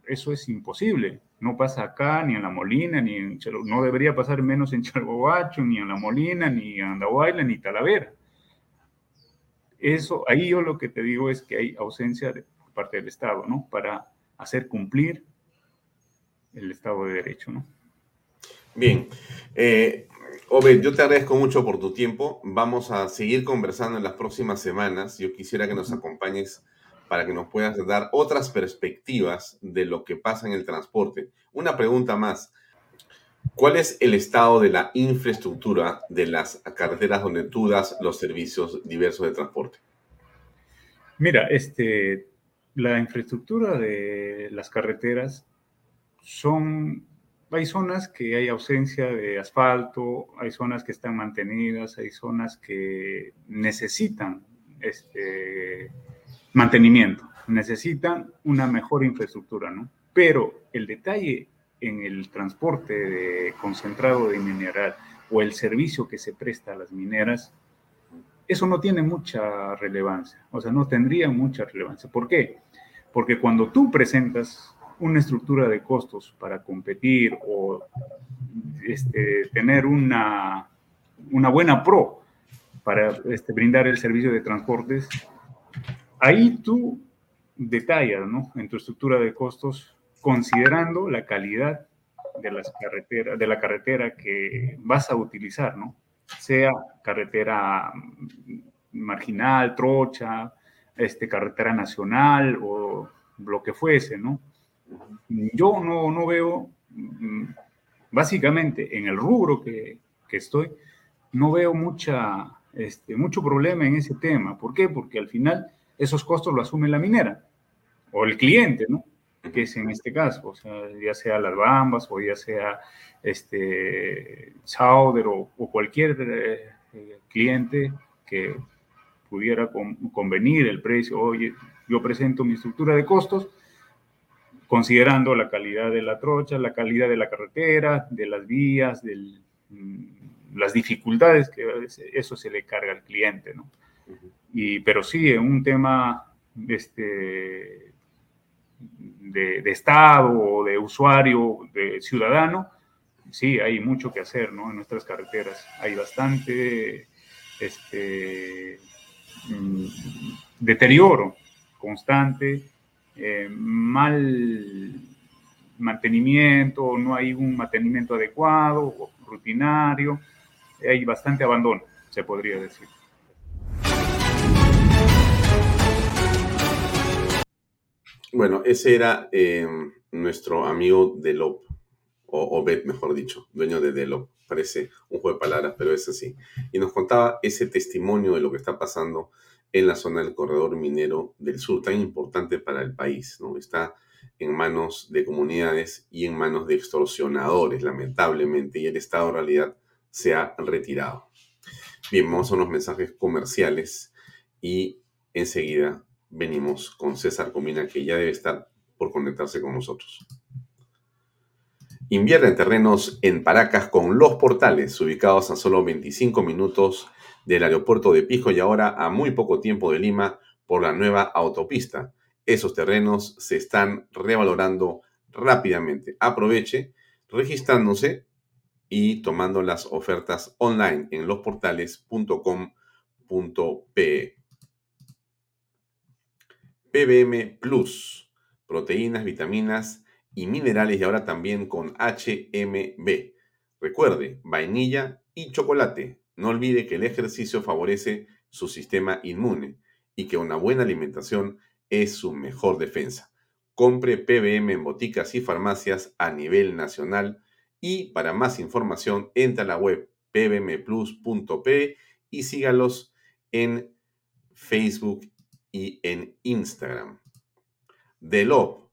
Eso es imposible. No pasa acá, ni en La Molina, ni en no debería pasar menos en Chalboacho, ni en La Molina, ni en Andahuayla, ni Talavera. Eso, ahí yo lo que te digo es que hay ausencia de, por parte del Estado, ¿no? Para hacer cumplir el Estado de Derecho, ¿no? Bien. Eh, Obed, yo te agradezco mucho por tu tiempo. Vamos a seguir conversando en las próximas semanas. Yo quisiera que nos acompañes para que nos puedas dar otras perspectivas de lo que pasa en el transporte. Una pregunta más. ¿Cuál es el estado de la infraestructura de las carreteras donde tú los servicios diversos de transporte? Mira, este, la infraestructura de las carreteras son hay zonas que hay ausencia de asfalto, hay zonas que están mantenidas, hay zonas que necesitan este, mantenimiento, necesitan una mejor infraestructura, ¿no? Pero el detalle en el transporte de concentrado de mineral o el servicio que se presta a las mineras, eso no tiene mucha relevancia, o sea, no tendría mucha relevancia. ¿Por qué? Porque cuando tú presentas una estructura de costos para competir o este, tener una, una buena pro para este, brindar el servicio de transportes, ahí tú detallas ¿no? en tu estructura de costos considerando la calidad de, las carreteras, de la carretera que vas a utilizar, ¿no? sea carretera marginal, trocha, este, carretera nacional o lo que fuese, ¿no? Yo no, no veo, mm, básicamente en el rubro que, que estoy, no veo mucha, este, mucho problema en ese tema. ¿Por qué? Porque al final esos costos lo asume la minera o el cliente, ¿no? Que es en este caso, o sea, ya sea las bambas o ya sea este Chowder o, cualquier eh, cliente que pudiera convenir el precio. Oye, yo presento mi estructura de costos, considerando la calidad de la trocha, la calidad de la carretera, de las vías, de mm, las dificultades que eso se le carga al cliente, ¿no? Y, pero sí, un tema este, de, Estado o de usuario, de ciudadano, sí, hay mucho que hacer, ¿no? En nuestras carreteras hay bastante este, mm, deterioro constante, eh, mal mantenimiento, no hay un mantenimiento adecuado, rutinario, hay bastante abandono, se podría decir. Bueno, ese era eh, nuestro amigo Delop, o Obed, mejor dicho, dueño de Delop. Parece un juego de palabras, pero es así. Y nos contaba ese testimonio de lo que está pasando en la zona del corredor minero del sur, tan importante para el país, ¿no? Está en manos de comunidades y en manos de extorsionadores, lamentablemente, y el Estado en realidad se ha retirado. Bien, vamos a unos mensajes comerciales y enseguida venimos con César Comina, que ya debe estar por conectarse con nosotros. Invierte en terrenos en Paracas con los portales, ubicados a solo 25 minutos del aeropuerto de Pijo y ahora a muy poco tiempo de Lima por la nueva autopista. Esos terrenos se están revalorando rápidamente. Aproveche registrándose y tomando las ofertas online en losportales.com.pe. PBM Plus, proteínas, vitaminas y minerales y ahora también con HMB. Recuerde, vainilla y chocolate. No olvide que el ejercicio favorece su sistema inmune y que una buena alimentación es su mejor defensa. Compre PBM en boticas y farmacias a nivel nacional y para más información entra a la web pbmplus.p y sígalos en Facebook y en Instagram. Delop,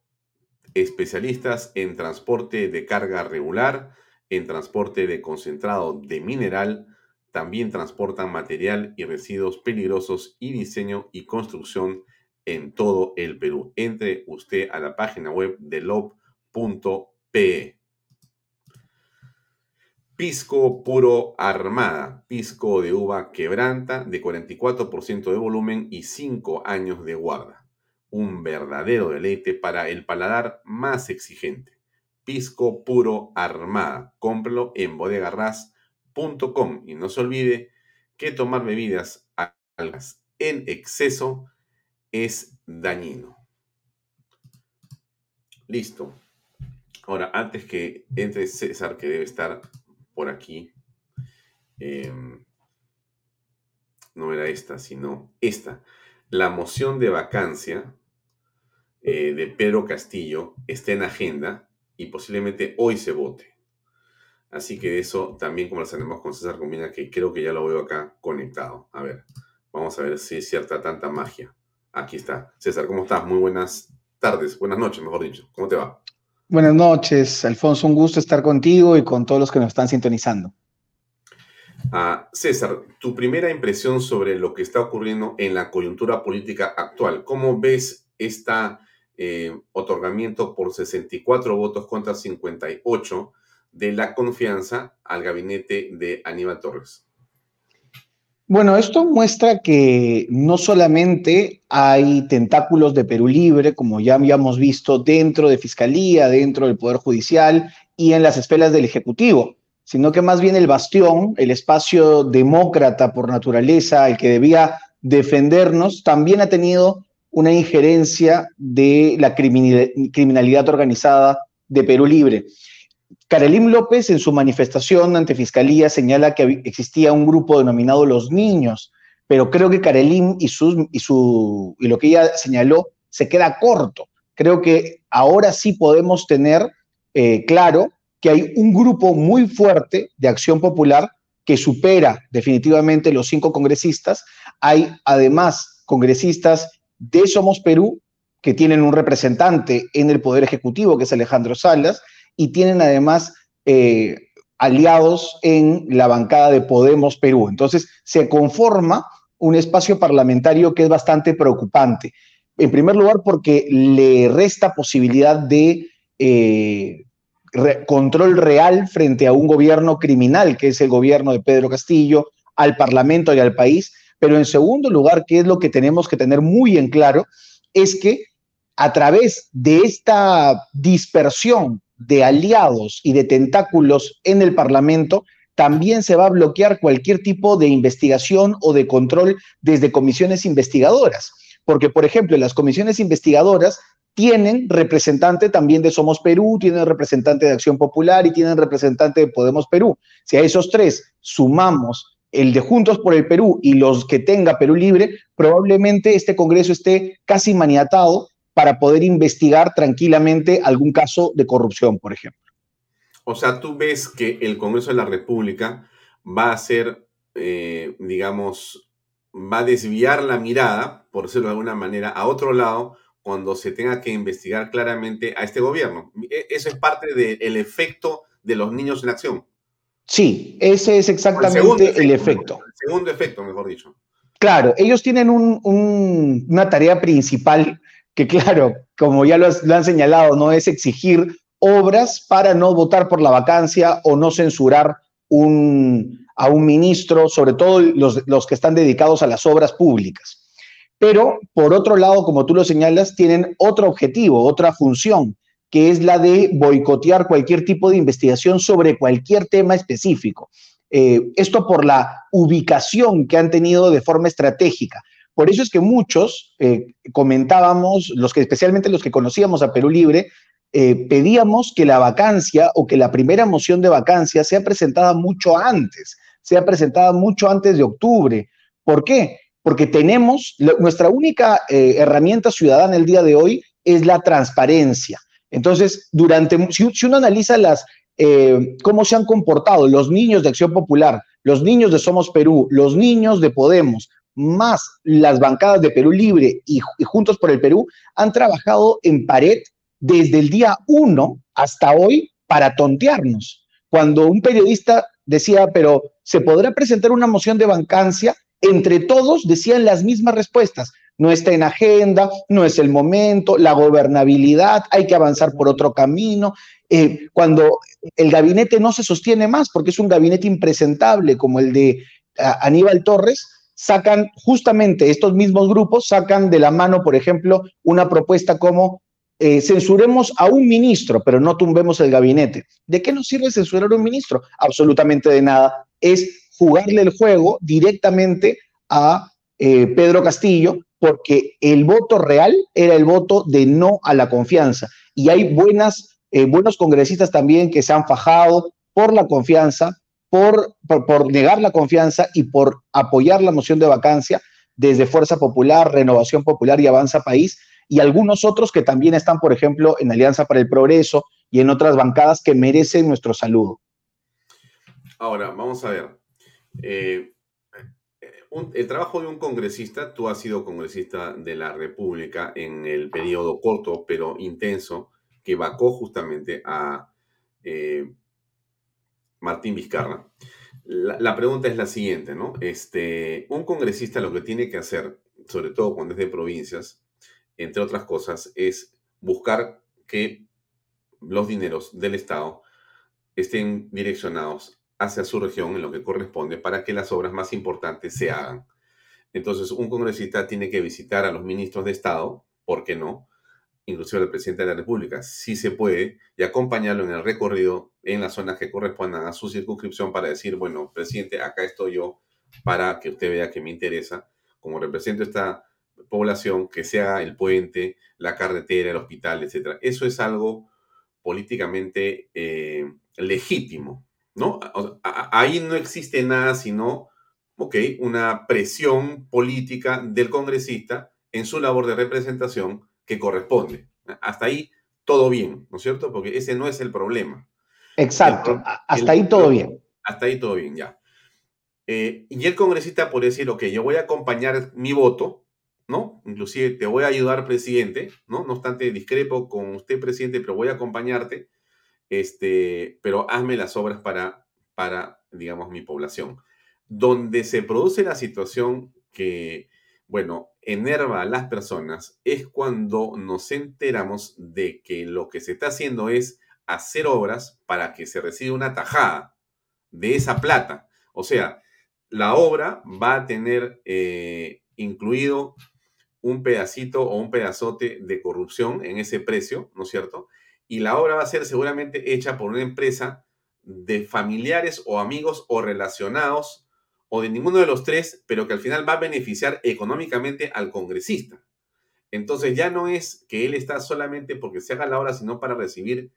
especialistas en transporte de carga regular, en transporte de concentrado de mineral, también transportan material y residuos peligrosos y diseño y construcción en todo el Perú. Entre usted a la página web de lob.pe. Pisco puro armada, pisco de uva quebranta de 44% de volumen y 5 años de guarda. Un verdadero deleite para el paladar más exigente. Pisco puro armada. Cómpralo en bodegarras.com y no se olvide que tomar bebidas en exceso es dañino. Listo. Ahora, antes que entre César, que debe estar por aquí. Em, no era esta, sino esta. La moción de vacancia eh, de Pedro Castillo está en agenda y posiblemente hoy se vote. Así que eso también conversaremos con César Combina, que creo que ya lo veo acá conectado. A ver, vamos a ver si es cierta tanta magia. Aquí está. César, ¿cómo estás? Muy buenas tardes, buenas noches, mejor dicho. ¿Cómo te va? Buenas noches, Alfonso. Un gusto estar contigo y con todos los que nos están sintonizando. Ah, César, tu primera impresión sobre lo que está ocurriendo en la coyuntura política actual. ¿Cómo ves este otorgamiento por 64 votos contra 58 de la confianza al gabinete de Aníbal Torres? Bueno, esto muestra que no solamente hay tentáculos de Perú Libre, como ya habíamos visto, dentro de Fiscalía, dentro del Poder Judicial y en las esferas del Ejecutivo, sino que más bien el bastión, el espacio demócrata por naturaleza, el que debía defendernos, también ha tenido una injerencia de la criminalidad organizada de Perú Libre. Karelim López en su manifestación ante Fiscalía señala que existía un grupo denominado Los Niños, pero creo que Karelim y, y, su, y lo que ella señaló se queda corto. Creo que ahora sí podemos tener eh, claro que hay un grupo muy fuerte de acción popular que supera definitivamente los cinco congresistas. Hay además congresistas de Somos Perú que tienen un representante en el Poder Ejecutivo, que es Alejandro Salas, y tienen además eh, aliados en la bancada de Podemos Perú. Entonces, se conforma un espacio parlamentario que es bastante preocupante. En primer lugar, porque le resta posibilidad de eh, control real frente a un gobierno criminal, que es el gobierno de Pedro Castillo, al Parlamento y al país. Pero en segundo lugar, que es lo que tenemos que tener muy en claro, es que a través de esta dispersión de aliados y de tentáculos en el Parlamento, también se va a bloquear cualquier tipo de investigación o de control desde comisiones investigadoras. Porque, por ejemplo, las comisiones investigadoras tienen representante también de Somos Perú, tienen representante de Acción Popular y tienen representante de Podemos Perú. Si a esos tres sumamos el de Juntos por el Perú y los que tenga Perú Libre, probablemente este Congreso esté casi maniatado para poder investigar tranquilamente algún caso de corrupción, por ejemplo. O sea, tú ves que el Congreso de la República va a ser, eh, digamos, va a desviar la mirada, por decirlo de alguna manera, a otro lado cuando se tenga que investigar claramente a este gobierno. E, eso es parte del efecto de los niños en acción. Sí, ese es exactamente el, efecto. El segundo efecto, mejor dicho. Claro, ellos tienen una tarea principal que, claro, como ya lo, han señalado, no es exigir obras para no votar por la vacancia o no censurar a un ministro, sobre todo los, los que están dedicados a las obras públicas. Pero, por otro lado, como tú lo señalas, tienen otro objetivo, otra función, que es la de boicotear cualquier tipo de investigación sobre cualquier tema específico. Eh, esto por la ubicación que han tenido de forma estratégica. Por eso es que muchos eh, comentábamos, los que, especialmente los que conocíamos a Perú Libre, eh, pedíamos que la vacancia o que la primera moción de vacancia sea presentada mucho antes, sea presentada mucho antes de octubre. ¿Por qué? Porque tenemos, nuestra única herramienta ciudadana el día de hoy es la transparencia. Entonces, durante, si, uno analiza las, eh, cómo se han comportado los niños de Acción Popular, los niños de Somos Perú, los niños de Podemos, más las bancadas de Perú Libre y, Juntos por el Perú, han trabajado en pared desde el día uno hasta hoy para tontearnos. Cuando un periodista decía, pero ¿se podrá presentar una moción de vacancia? Entre todos decían las mismas respuestas no está en agenda, no es el momento, la gobernabilidad, hay que avanzar por otro camino. Eh, cuando el gabinete no se sostiene más, porque es un gabinete impresentable como el de Aníbal Torres, sacan justamente estos mismos grupos, sacan de la mano, por ejemplo, una propuesta como eh, censuremos a un ministro, pero no tumbemos el gabinete. ¿De qué nos sirve censurar a un ministro? Absolutamente de nada. Es jugarle el juego directamente a eh, Pedro Castillo, porque el voto real era el voto de no a la confianza. Y hay buenas, eh, buenos congresistas también que se han fajado por la confianza, por, por, negar la confianza y por apoyar la moción de vacancia desde Fuerza Popular, Renovación Popular y Avanza País, y algunos otros que también están, por ejemplo, en Alianza para el Progreso y en otras bancadas que merecen nuestro saludo. Ahora, vamos a ver. Eh, el trabajo de un congresista, tú has sido congresista de la República en el periodo corto pero intenso que vacó justamente a eh, Martín Vizcarra. La, pregunta es la siguiente, ¿no? Este, un congresista lo que tiene que hacer, sobre todo cuando es de provincias, entre otras cosas, es buscar que los dineros del Estado estén direccionados hacia su región en lo que corresponde para que las obras más importantes se hagan. Entonces, un congresista tiene que visitar a los ministros de Estado, ¿por qué no? Inclusive al presidente de la República, si se puede, y acompañarlo en el recorrido en las zonas que correspondan a su circunscripción para decir, bueno, presidente, acá estoy yo para que usted vea que me interesa, como represento esta población, que sea el puente, la carretera, el hospital, etc. Eso es algo políticamente eh, legítimo, ¿no? ahí no existe nada sino, ok, una presión política del congresista en su labor de representación que corresponde. Hasta ahí todo bien, ¿no es cierto? Porque ese no es el problema. Exacto, hasta ahí todo bien. Hasta ahí todo bien, ya. Eh, y el congresista puede decir, ok, yo voy a acompañar mi voto, ¿no? Inclusive te voy a ayudar, presidente, ¿no? No obstante, discrepo con usted, presidente, pero voy a acompañarte este, pero hazme las obras para, para, digamos, mi población. Donde se produce la situación que, bueno, enerva a las personas es cuando nos enteramos de que lo que se está haciendo es hacer obras para que se reciba una tajada de esa plata. O sea, la obra va a tener eh, incluido un pedacito o un pedazote de corrupción en ese precio, ¿no es cierto? y la obra va a ser seguramente hecha por una empresa de familiares o amigos o relacionados o de ninguno de los tres, pero que al final va a beneficiar económicamente al congresista. Entonces ya no es que él está solamente porque se haga la obra, sino para recibir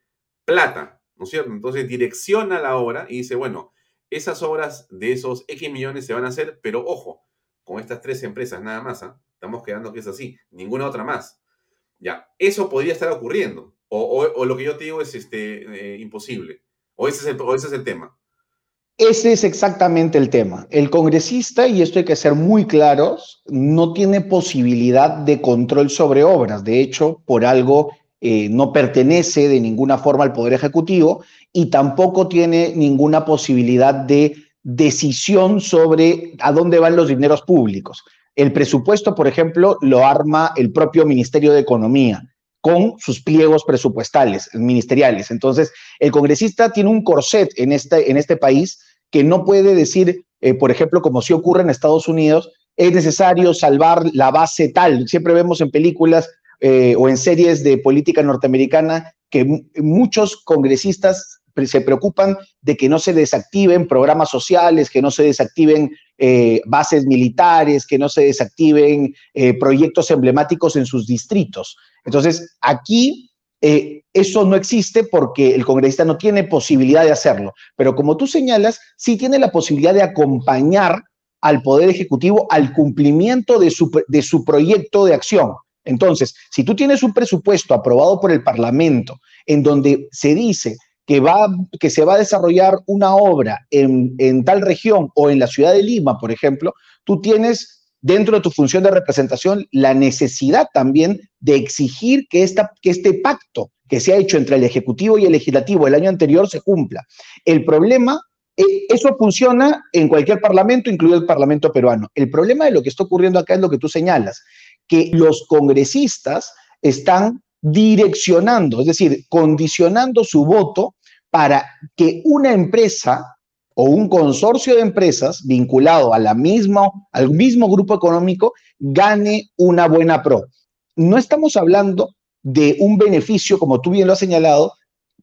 plata, ¿no es cierto? Entonces direcciona la obra y dice, bueno, esas obras de esos X millones se van a hacer, pero ojo, con estas tres empresas nada más, ¿ah? estamos quedando que es así, ninguna otra más. Ya, eso podría estar ocurriendo. O, lo que yo te digo es este, eh, imposible. O es o ese es el tema. Ese es exactamente el tema. El congresista, y esto hay que ser muy claros, no tiene posibilidad de control sobre obras. De hecho, por algo eh, no pertenece de ninguna forma al Poder Ejecutivo y tampoco tiene ninguna posibilidad de decisión sobre a dónde van los dineros públicos. El presupuesto, por ejemplo, lo arma el propio Ministerio de Economía con sus pliegos presupuestales, ministeriales. Entonces, el congresista tiene un corset en este, en este país que no puede decir, eh, por ejemplo, como si ocurre en Estados Unidos, es necesario salvar la base tal. Siempre vemos en películas eh, o en series de política norteamericana que muchos congresistas se preocupan de que no se desactiven programas sociales, que no se desactiven eh, bases militares, que no se desactiven proyectos emblemáticos en sus distritos. Entonces, aquí eso no existe porque el congresista no tiene posibilidad de hacerlo, pero como tú señalas, sí tiene la posibilidad de acompañar al Poder Ejecutivo al cumplimiento de su, de su proyecto de acción. Entonces, si tú tienes un presupuesto aprobado por el Parlamento en donde se dice que, va, que se va a desarrollar una obra en, tal región o en la ciudad de Lima, por ejemplo, tú tienes dentro de tu función de representación la necesidad también de exigir que, esta, que este pacto que se ha hecho entre el Ejecutivo y el Legislativo el año anterior se cumpla. El problema, eh, eso funciona en cualquier parlamento, incluido el Parlamento peruano. El problema de lo que está ocurriendo acá es lo que tú señalas que los congresistas están direccionando, es decir, condicionando su voto para que una empresa o un consorcio de empresas vinculado a la misma, al mismo grupo económico gane una buena pro. No estamos hablando de un beneficio, como tú bien lo has señalado,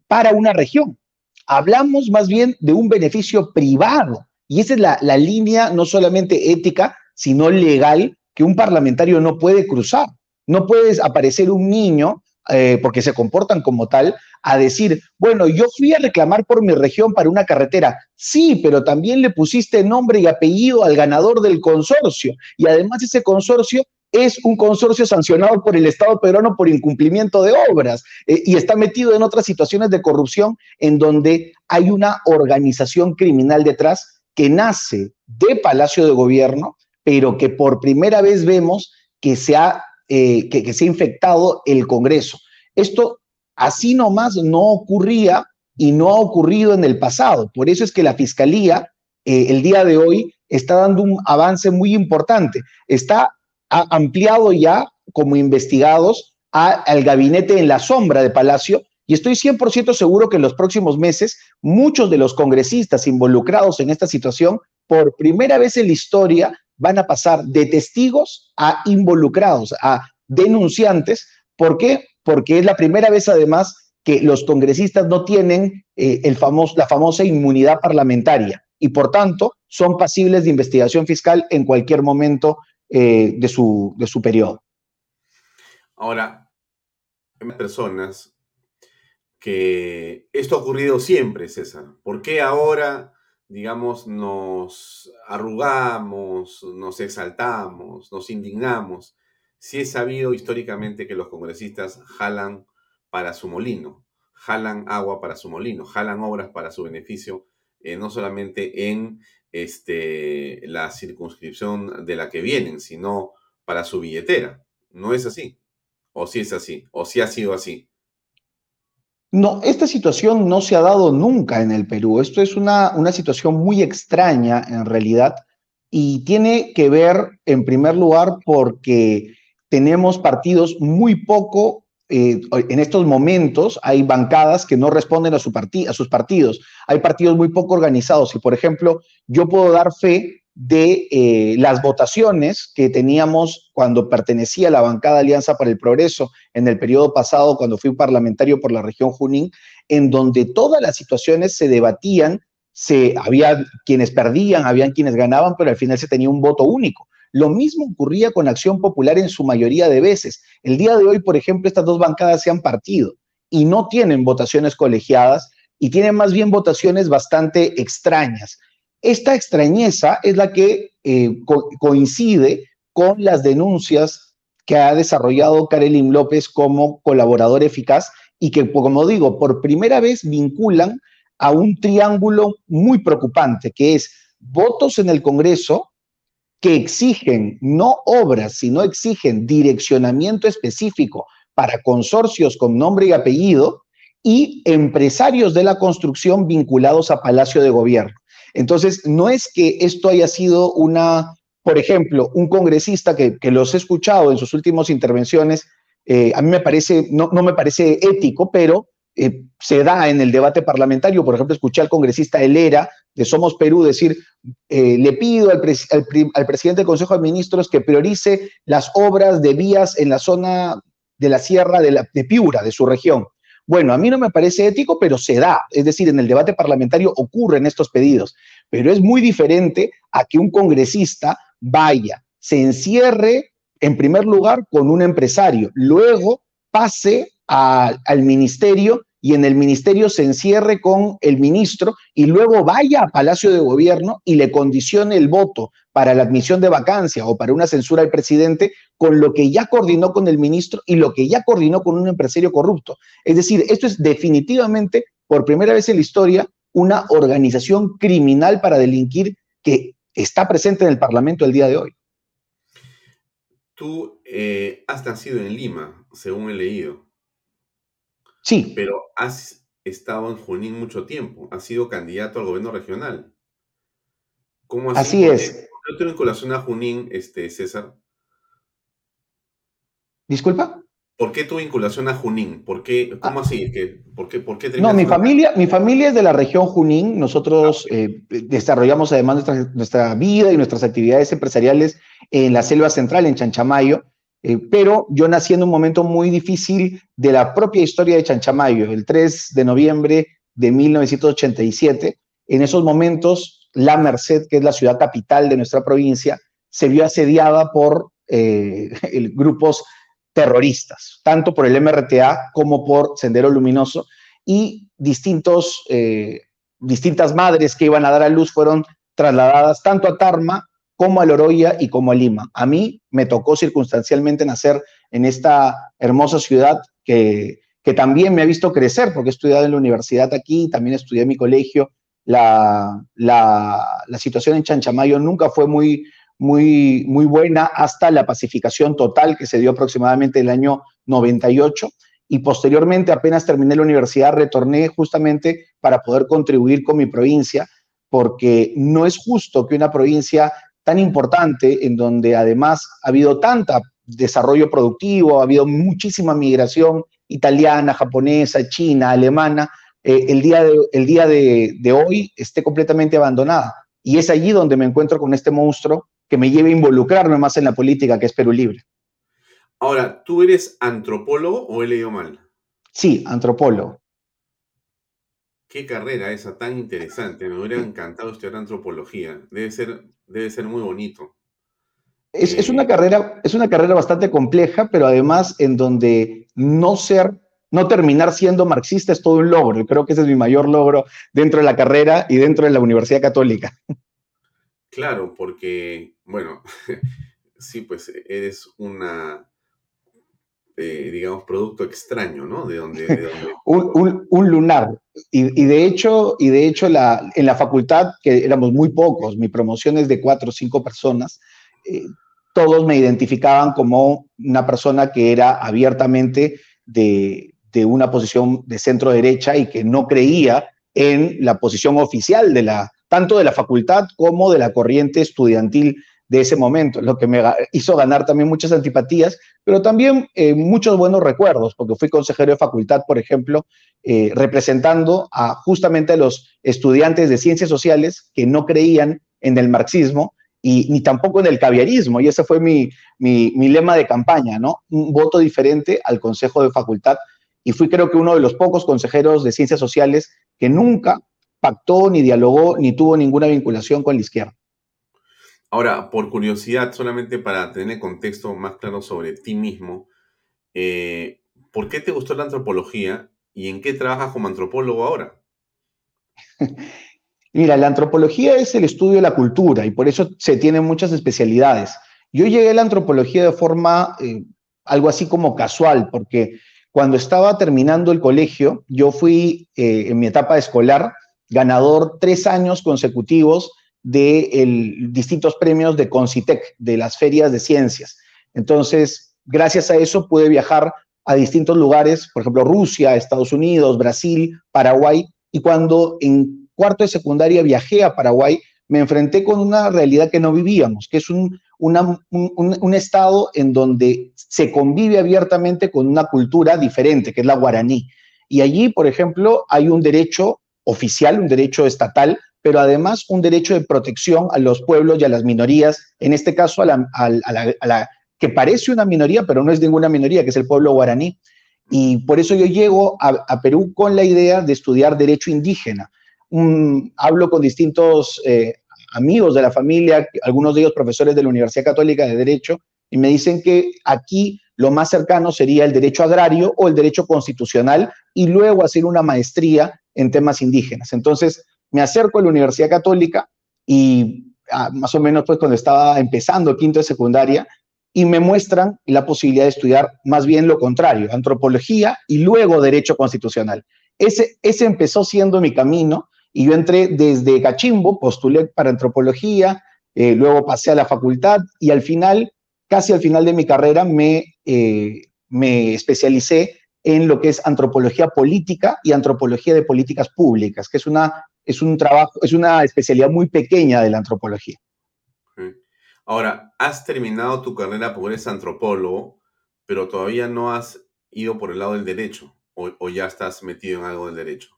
para una región. Hablamos más bien de un beneficio privado. Y esa es la, la línea no solamente ética, sino legal que un parlamentario no puede cruzar. No puede aparecer un niño, eh, porque se comportan como tal, a decir, bueno, yo fui a reclamar por mi región para una carretera. Sí, pero también le pusiste nombre y apellido al ganador del consorcio. Y además ese consorcio es un consorcio sancionado por el Estado peruano por incumplimiento de obras eh, y está metido en otras situaciones de corrupción en donde hay una organización criminal detrás que nace de Palacio de Gobierno, pero que por primera vez vemos que se ha, eh, que, se ha infectado el Congreso. Esto así nomás no ocurría y no ha ocurrido en el pasado. Por eso es que la Fiscalía eh, el día de hoy está dando un avance muy importante. Está ampliado ya como investigados al gabinete en la sombra de Palacio y estoy 100% seguro que en los próximos meses muchos de los congresistas involucrados en esta situación, por primera vez en la historia, van a pasar de testigos a involucrados, a denunciantes. ¿Por qué? Porque es la primera vez además que los congresistas no tienen eh, la famosa inmunidad parlamentaria y por tanto son pasibles de investigación fiscal en cualquier momento eh, de, su, de su periodo. Ahora, hay personas que esto ha ocurrido siempre, César. ¿Por qué ahora digamos, nos arrugamos, nos exaltamos, nos indignamos, si es sabido históricamente que los congresistas jalan para su molino, jalan agua para su molino, jalan obras para su beneficio, eh, no solamente en este, la circunscripción de la que vienen, sino para su billetera. ¿No es así? ¿O si es así? ¿O si ha sido así? No, esta situación no se ha dado nunca en el Perú. Esto es una, una situación muy extraña en realidad y tiene que ver en primer lugar porque tenemos partidos muy poco, eh, en estos momentos hay bancadas que no responden a, su a sus partidos, hay partidos muy poco organizados y por ejemplo yo puedo dar fe de eh, las votaciones que teníamos cuando pertenecía a la bancada Alianza para el Progreso en el periodo pasado, cuando fui parlamentario por la región Junín, en donde todas las situaciones se debatían, se, había quienes perdían, habían quienes ganaban, pero al final se tenía un voto único. Lo mismo ocurría con Acción Popular en su mayoría de veces. El día de hoy, por ejemplo, estas dos bancadas se han partido y no tienen votaciones colegiadas y tienen más bien votaciones bastante extrañas. Esta extrañeza es la que eh, coincide con las denuncias que ha desarrollado Karelin López como colaborador eficaz y que, como digo, por primera vez vinculan a un triángulo muy preocupante, que es votos en el Congreso que exigen no obras, sino exigen direccionamiento específico para consorcios con nombre y apellido y empresarios de la construcción vinculados a Palacio de Gobierno. Entonces, no es que esto haya sido una, por ejemplo, un congresista que, los he escuchado en sus últimas intervenciones, eh, a mí me parece, no, no me parece ético, pero eh, se da en el debate parlamentario. Por ejemplo, escuché al congresista Helera de Somos Perú decir, eh, le pido al, presidente del Consejo de Ministros que priorice las obras de vías en la zona de la sierra de, de Piura, de su región. Bueno, a mí no me parece ético, pero se da. Es decir, en el debate parlamentario ocurren estos pedidos. Pero es muy diferente a que un congresista vaya, se encierre en primer lugar con un empresario, luego pase al ministerio y en el ministerio se encierre con el ministro y luego vaya a Palacio de Gobierno y le condicione el voto para la admisión de vacancia o para una censura al presidente con lo que ya coordinó con el ministro y lo que ya coordinó con un empresario corrupto. Es decir, esto es definitivamente, por primera vez en la historia, una organización criminal para delinquir que está presente en el Parlamento el día de hoy. Tú eh, has nacido en Lima, según he leído. Sí. Pero has estado en Junín mucho tiempo, has sido candidato al gobierno regional. ¿Cómo así? Así es. ¿No te vinculación a Junín, este, César? ¿Disculpa? ¿Por qué tu vinculación a Junín? ¿Por qué, ¿Cómo ah. así? ¿Por qué, por qué no, mi familia, mi familia es de la región Junín. Nosotros ah, eh, desarrollamos además nuestra, nuestra, vida y nuestras actividades empresariales en la selva central, en Chanchamayo. Eh, pero yo nací en un momento muy difícil de la propia historia de Chanchamayo, el 3 de noviembre de 1987. En esos momentos, La Merced, que es la ciudad capital de nuestra provincia, se vio asediada por eh, grupos terroristas, tanto por el MRTA como por Sendero Luminoso, y distintos, eh, distintas madres que iban a dar a luz fueron trasladadas tanto a Tarma como a Loroya y como a Lima. A mí me tocó circunstancialmente nacer en esta hermosa ciudad que, que también me ha visto crecer, porque he estudiado en la universidad aquí, también estudié en mi colegio. La, la, la situación en Chanchamayo nunca fue muy, muy, muy buena hasta la pacificación total que se dio aproximadamente el año 98 y posteriormente apenas terminé la universidad retorné justamente para poder contribuir con mi provincia porque no es justo que una provincia tan importante, en donde además ha habido tanta desarrollo productivo, ha habido muchísima migración italiana, japonesa, china, alemana, eh, el día, de, el día de, de, hoy esté completamente abandonada. Y es allí donde me encuentro con este monstruo que me lleva a involucrarme más en la política, que es Perú Libre. Ahora, ¿tú eres antropólogo o he leído mal? Sí, antropólogo. Qué carrera esa tan interesante. Me hubiera encantado estudiar antropología. Debe ser, debe ser muy bonito. Es, es, una eh, carrera, es una carrera bastante compleja, pero además en donde no ser, no terminar siendo marxista es todo un logro. Creo que ese es mi mayor logro dentro de la carrera y dentro de la Universidad Católica. Claro, porque, bueno, sí, pues eres una, eh, digamos, producto extraño, ¿no? De donde... un, lunar. Y, de hecho, y de hecho la, en la facultad, que éramos muy pocos, mi promoción es de cuatro o cinco personas, eh, todos me identificaban como una persona que era abiertamente de, de una posición de centro derecha y que no creía en la posición oficial de la, tanto de la facultad como de la corriente estudiantil de ese momento, lo que me hizo ganar también muchas antipatías, pero también eh, muchos buenos recuerdos, porque fui consejero de facultad, por ejemplo, eh, representando justamente a los estudiantes de ciencias sociales que no creían en el marxismo y ni tampoco en el caviarismo, y ese fue mi, mi lema de campaña, ¿no? Un voto diferente al consejo de facultad, y fui creo que uno de los pocos consejeros de ciencias sociales que nunca pactó, ni dialogó, ni tuvo ninguna vinculación con la izquierda. Ahora, por curiosidad, solamente para tener contexto más claro sobre ti mismo, eh, ¿por qué te gustó la antropología y en qué trabajas como antropólogo ahora? Mira, la antropología es el estudio de la cultura y por eso se tienen muchas especialidades. Yo llegué a la antropología de forma eh, algo así como casual, porque cuando estaba terminando el colegio, yo fui eh, en mi etapa escolar ganador tres años consecutivos de distintos premios de Concitec, de las ferias de ciencias. Entonces, gracias a eso pude viajar a distintos lugares, por ejemplo, Rusia, Estados Unidos, Brasil, Paraguay, y cuando en cuarto de secundaria viajé a Paraguay, me enfrenté con una realidad que no vivíamos, que es un, un, estado en donde se convive abiertamente con una cultura diferente, que es la guaraní. Y allí, por ejemplo, hay un derecho oficial, un derecho estatal, pero además un derecho de protección a los pueblos y a las minorías, en este caso a la, que parece una minoría, pero no es ninguna minoría, que es el pueblo guaraní. Y por eso yo llego a, Perú con la idea de estudiar derecho indígena. hablo con distintos eh, amigos de la familia, algunos de ellos profesores de la Universidad Católica de Derecho, y me dicen que aquí lo más cercano sería el derecho agrario o el derecho constitucional y luego hacer una maestría en temas indígenas. Entonces, me acerco a la Universidad Católica y ah, más o menos pues cuando estaba empezando quinto de secundaria y me muestran la posibilidad de estudiar más bien lo contrario, antropología y luego derecho constitucional. Ese, ese empezó siendo mi camino y yo entré desde Cachimbo, postulé para antropología, eh, luego pasé a la facultad y al final, casi al final de mi carrera, me, eh, me especialicé en lo que es antropología política y antropología de políticas públicas, que es una, es un trabajo, es una especialidad muy pequeña de la antropología. Ahora, has terminado tu carrera porque eres antropólogo, pero todavía no has ido por el lado del derecho, o ya estás metido en algo del derecho.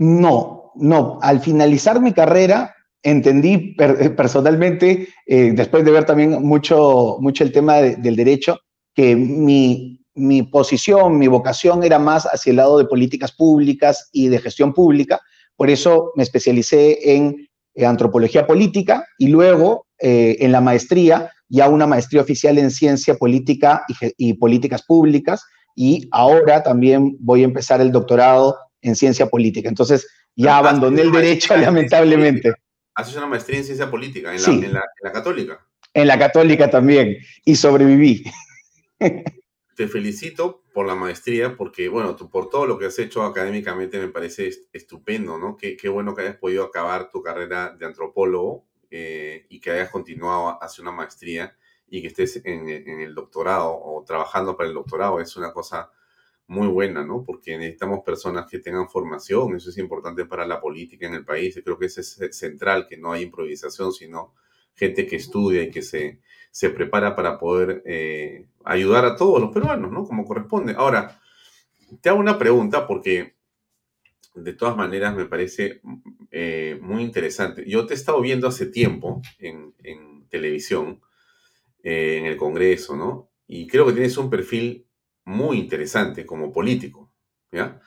No, no. Al finalizar mi carrera, entendí eh, personalmente, eh, después de ver también mucho, mucho el tema del derecho, que mi, mi, posición, mi vocación era más hacia el lado de políticas públicas y de gestión pública. Por eso me especialicé en, antropología política y luego eh, en la maestría, ya una maestría oficial en ciencia política y, y políticas públicas. Y ahora también voy a empezar el doctorado en ciencia política. Entonces ya abandoné el derecho, lamentablemente. Haces una maestría en ciencia política, en, la, católica. En la católica también, y sobreviví. Te felicito por la maestría, porque, bueno, por todo lo que has hecho académicamente me parece estupendo, ¿no? Qué, bueno que hayas podido acabar tu carrera de antropólogo eh, y que hayas continuado hacia una maestría y que estés en, en, el doctorado o trabajando para el doctorado. Es una cosa muy buena, ¿no? Porque necesitamos personas que tengan formación, eso es importante para la política en el país, y creo que eso es central, que no hay improvisación, sino gente que estudia y que se, se prepara para poder eh, ayudar a todos los peruanos, ¿no? Como corresponde. Ahora, te hago una pregunta porque de todas maneras me parece eh, muy interesante. Yo te he estado viendo hace tiempo en, televisión, eh, en el Congreso, ¿no? Y creo que tienes un perfil muy interesante como político. ¿ya?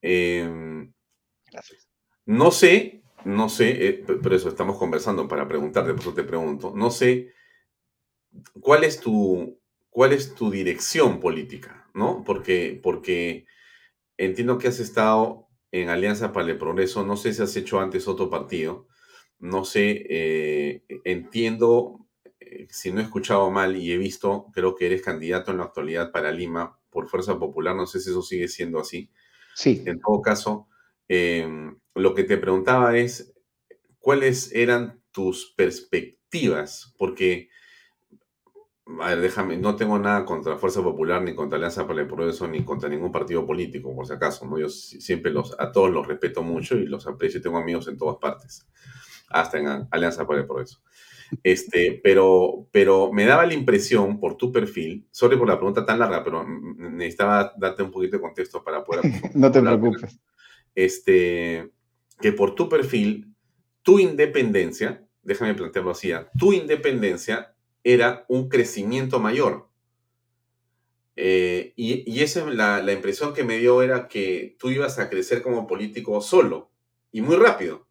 Em, Gracias. No sé, no sé, pero eso estamos conversando para preguntarte, por eso te pregunto, no sé cuál es tu, cuál es tu dirección política, ¿no? Porque, porque entiendo que has estado en Alianza para el Progreso, no sé si has hecho antes otro partido, no sé, eh, entiendo eh, si no he escuchado mal y he visto, creo que eres candidato en la actualidad para Lima por Fuerza Popular, no sé si eso sigue siendo así. Sí. En todo caso, em, lo que te preguntaba es, ¿cuáles eran tus perspectivas? Porque, a ver, déjame, no tengo nada contra Fuerza Popular, ni contra Alianza para el Progreso, ni contra ningún partido político, por si acaso, ¿no? Yo siempre los, a todos los respeto mucho y los aprecio, tengo amigos en todas partes, hasta en Alianza para el Progreso. Este, pero, pero me daba la impresión por tu perfil, sorry por la pregunta tan larga, pero necesitaba darte un poquito de contexto para poder... no te preocupes. Este, que por tu perfil, tu independencia, déjame plantearlo así, ¿ah? tu independencia era un crecimiento mayor. Eh, y, esa la, la impresión que me dio era que tú ibas a crecer como político solo y muy rápido.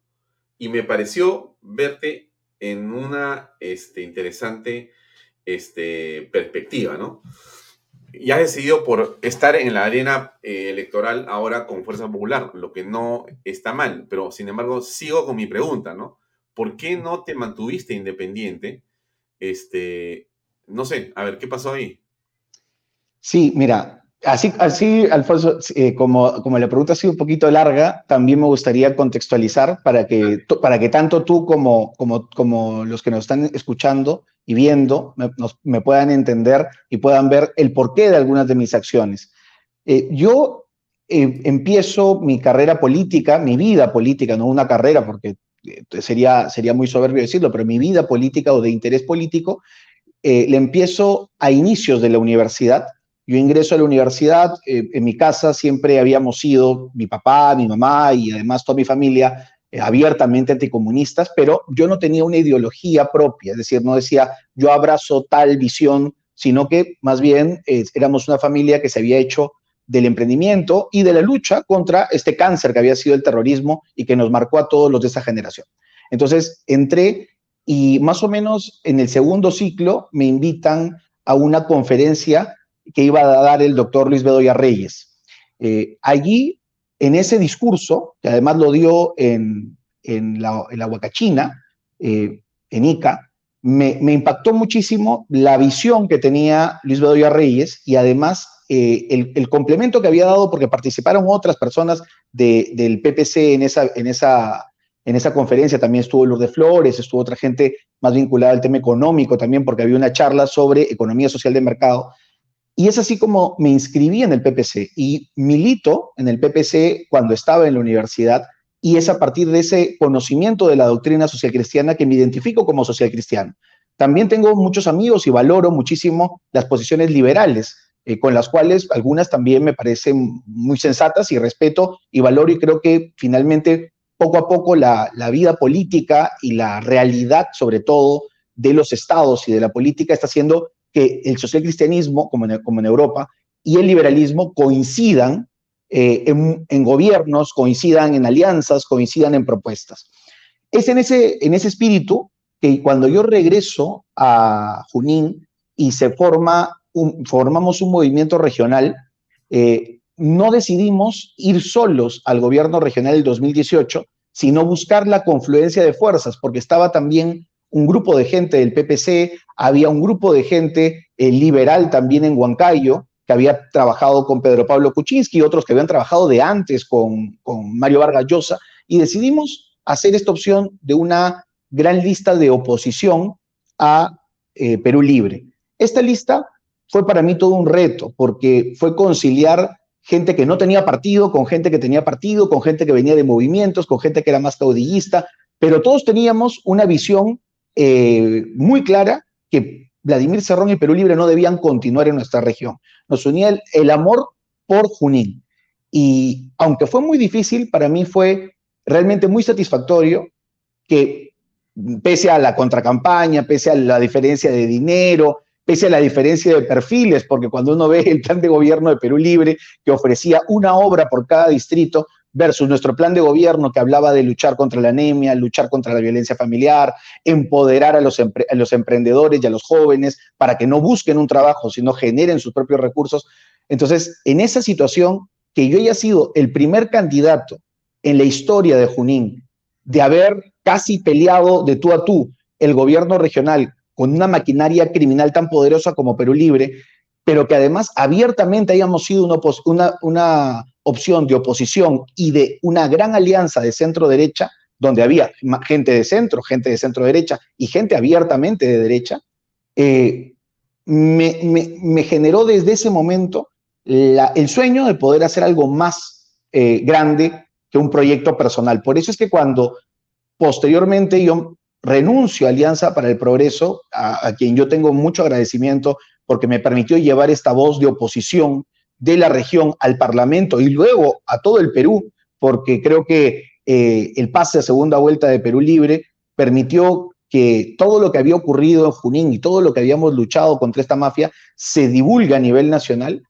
Y me pareció verte en una este, interesante este, perspectiva, ¿no? Y has decidido por estar en la arena eh, electoral ahora con Fuerza Popular, lo que no está mal, pero sin embargo sigo con mi pregunta, ¿no? ¿Por qué no te mantuviste independiente Este, no sé, a ver, ¿qué pasó ahí? Sí, mira, así, así Alfonso, eh, como, como la pregunta ha sido un poquito larga, también me gustaría contextualizar para que, para que tanto tú como, como, como los que nos están escuchando y viendo me, me puedan entender y puedan ver el porqué de algunas de mis acciones. Eh, yo eh, empiezo mi carrera política, mi vida política, no una carrera, porque sería, sería muy soberbio decirlo, pero mi vida política o de interés político, le empiezo a inicios de la universidad. Yo ingreso a la universidad, eh, en mi casa siempre habíamos sido, mi papá, mi mamá y además toda mi familia, eh, abiertamente anticomunistas, pero yo no tenía una ideología propia, es decir, no decía yo abrazo tal visión, sino que más bien eh, éramos una familia que se había hecho del emprendimiento y de la lucha contra este cáncer que había sido el terrorismo y que nos marcó a todos los de esa generación. Entonces entré y más o menos en el segundo ciclo me invitan a una conferencia que iba a dar el doctor Luis Bedoya Reyes. Eh, allí, en ese discurso, que además lo dio en, la, Huacachina, eh, en Ica, me, impactó muchísimo la visión que tenía Luis Bedoya Reyes y además eh, el, complemento que había dado, porque participaron otras personas del PPC en esa, en, esa, en esa conferencia, también estuvo Lourdes Flores, estuvo otra gente más vinculada al tema económico también, porque había una charla sobre economía social de mercado. Y es así como me inscribí en el PPC y milito en el PPC cuando estaba en la universidad y es a partir de ese conocimiento de la doctrina social cristiana que me identifico como social cristiano. También tengo muchos amigos y valoro muchísimo las posiciones liberales, eh, con las cuales algunas también me parecen muy sensatas y respeto y valoro y creo que finalmente poco a poco la, la vida política y la realidad sobre todo de los estados y de la política está siendo que el socialcristianismo, como en, como en Europa, y el liberalismo coincidan eh, en, gobiernos, coincidan en alianzas, coincidan en propuestas. Es en ese, en ese espíritu que cuando yo regreso a Junín y se forma formamos un movimiento regional, eh, no decidimos ir solos al gobierno regional del 2018, sino buscar la confluencia de fuerzas, porque estaba también un grupo de gente del PPC, había un grupo de gente eh, liberal también en Huancayo, que había trabajado con Pedro Pablo Kuczynski otros que habían trabajado de antes con, Mario Vargas Llosa, y decidimos hacer esta opción de una gran lista de oposición a eh, Perú Libre. Esta lista fue para mí todo un reto, porque fue conciliar gente que no tenía partido con gente que tenía partido, con gente que venía de movimientos, con gente que era más caudillista, pero todos teníamos una visión eh, muy clara que Vladimir Cerrón y Perú Libre no debían continuar en nuestra región. Nos unía el, amor por Junín. Y aunque fue muy difícil, para mí fue realmente muy satisfactorio que pese a la contracampaña, pese a la diferencia de dinero, pese a la diferencia de perfiles, porque cuando uno ve el plan de gobierno de Perú Libre, que ofrecía una obra por cada distrito, versus nuestro plan de gobierno que hablaba de luchar contra la anemia, luchar contra la violencia familiar, empoderar a los, los emprendedores y a los jóvenes para que no busquen un trabajo, sino generen sus propios recursos. Entonces, en esa situación, que yo haya sido el primer candidato en la historia de Junín de haber casi peleado de tú a tú el gobierno regional con una maquinaria criminal tan poderosa como Perú Libre, pero que además abiertamente hayamos sido una, opción de oposición y de una gran alianza de centro-derecha, donde había gente de centro, gente de centro-derecha y gente abiertamente de derecha, eh, me, generó desde ese momento el sueño de poder hacer algo más eh, grande que un proyecto personal. Por eso es que cuando posteriormente yo renuncio a Alianza para el Progreso, a quien yo tengo mucho agradecimiento porque me permitió llevar esta voz de oposición de la región al Parlamento y luego a todo el Perú, porque creo que eh, el pase a segunda vuelta de Perú Libre permitió que todo lo que había ocurrido en Junín y todo lo que habíamos luchado contra esta mafia se divulga a nivel nacional,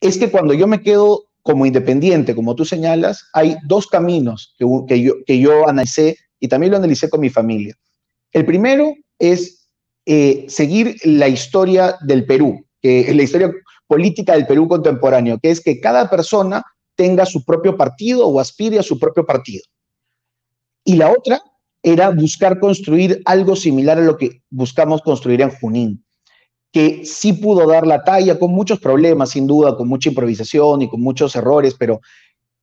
es que cuando yo me quedo como independiente, como tú señalas, hay dos caminos que, que, yo, que yo analicé y también lo analicé con mi familia. El primero es eh, seguir la historia del Perú, que la historia política del Perú contemporáneo, que es que cada persona tenga su propio partido o aspire a su propio partido. Y la otra era buscar construir algo similar a lo que buscamos construir en Junín, que sí pudo dar la talla con muchos problemas, sin duda, con mucha improvisación y con muchos errores, pero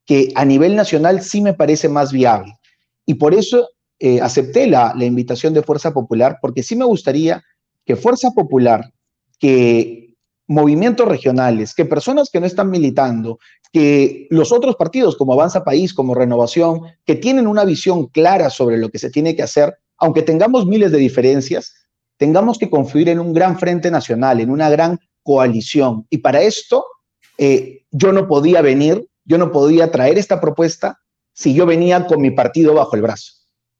que a nivel nacional sí me parece más viable. Y por eso eh, acepté la, la invitación de Fuerza Popular, porque sí me gustaría que Fuerza Popular, que movimientos regionales, que personas que no están militando, que los otros partidos como Avanza País, como Renovación, que tienen una visión clara sobre lo que se tiene que hacer, aunque tengamos miles de diferencias, tengamos que confluir en un gran frente nacional, en una gran coalición. Y para esto, eh, yo no podía venir, yo no podía traer esta propuesta si yo venía con mi partido bajo el brazo.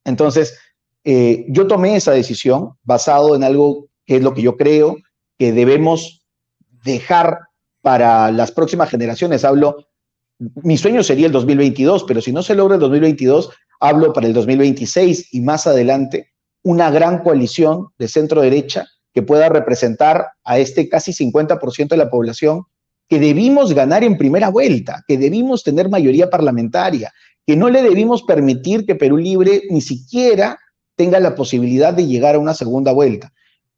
Entonces, eh, yo tomé esa decisión basado en algo que es lo que yo creo que debemos dejar para las próximas generaciones. Hablo, mi sueño sería el 2022, pero si no se logra el 2022, hablo para el 2026 y más adelante una gran coalición de centro derecha que pueda representar a este casi 50% de la población que debimos ganar en primera vuelta, que debimos tener mayoría parlamentaria, que no le debimos permitir que Perú Libre ni siquiera tenga la posibilidad de llegar a una segunda vuelta.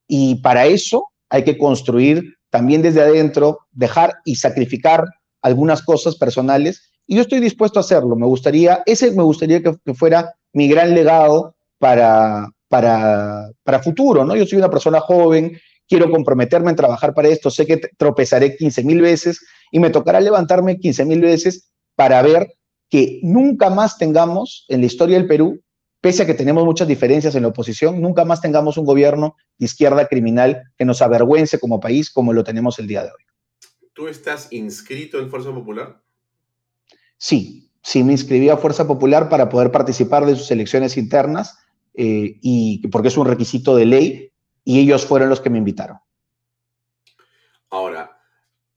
Y para eso hay que construir también desde adentro, dejar y sacrificar algunas cosas personales. Y yo estoy dispuesto a hacerlo. Me gustaría, ese me gustaría que, fuera mi gran legado para, para, para futuro, ¿no? Yo soy una persona joven, quiero comprometerme en trabajar para esto, sé que tropezaré 15 mil veces y me tocará levantarme 15 mil veces para ver que nunca más tengamos en la historia del Perú pese a que tenemos muchas diferencias en la oposición, nunca más tengamos un gobierno de izquierda criminal que nos avergüence como país como lo tenemos el día de hoy. ¿Tú estás inscrito en Fuerza Popular? Sí, sí me inscribí a Fuerza Popular para poder participar de sus elecciones internas eh, y porque es un requisito de ley y ellos fueron los que me invitaron. Ahora,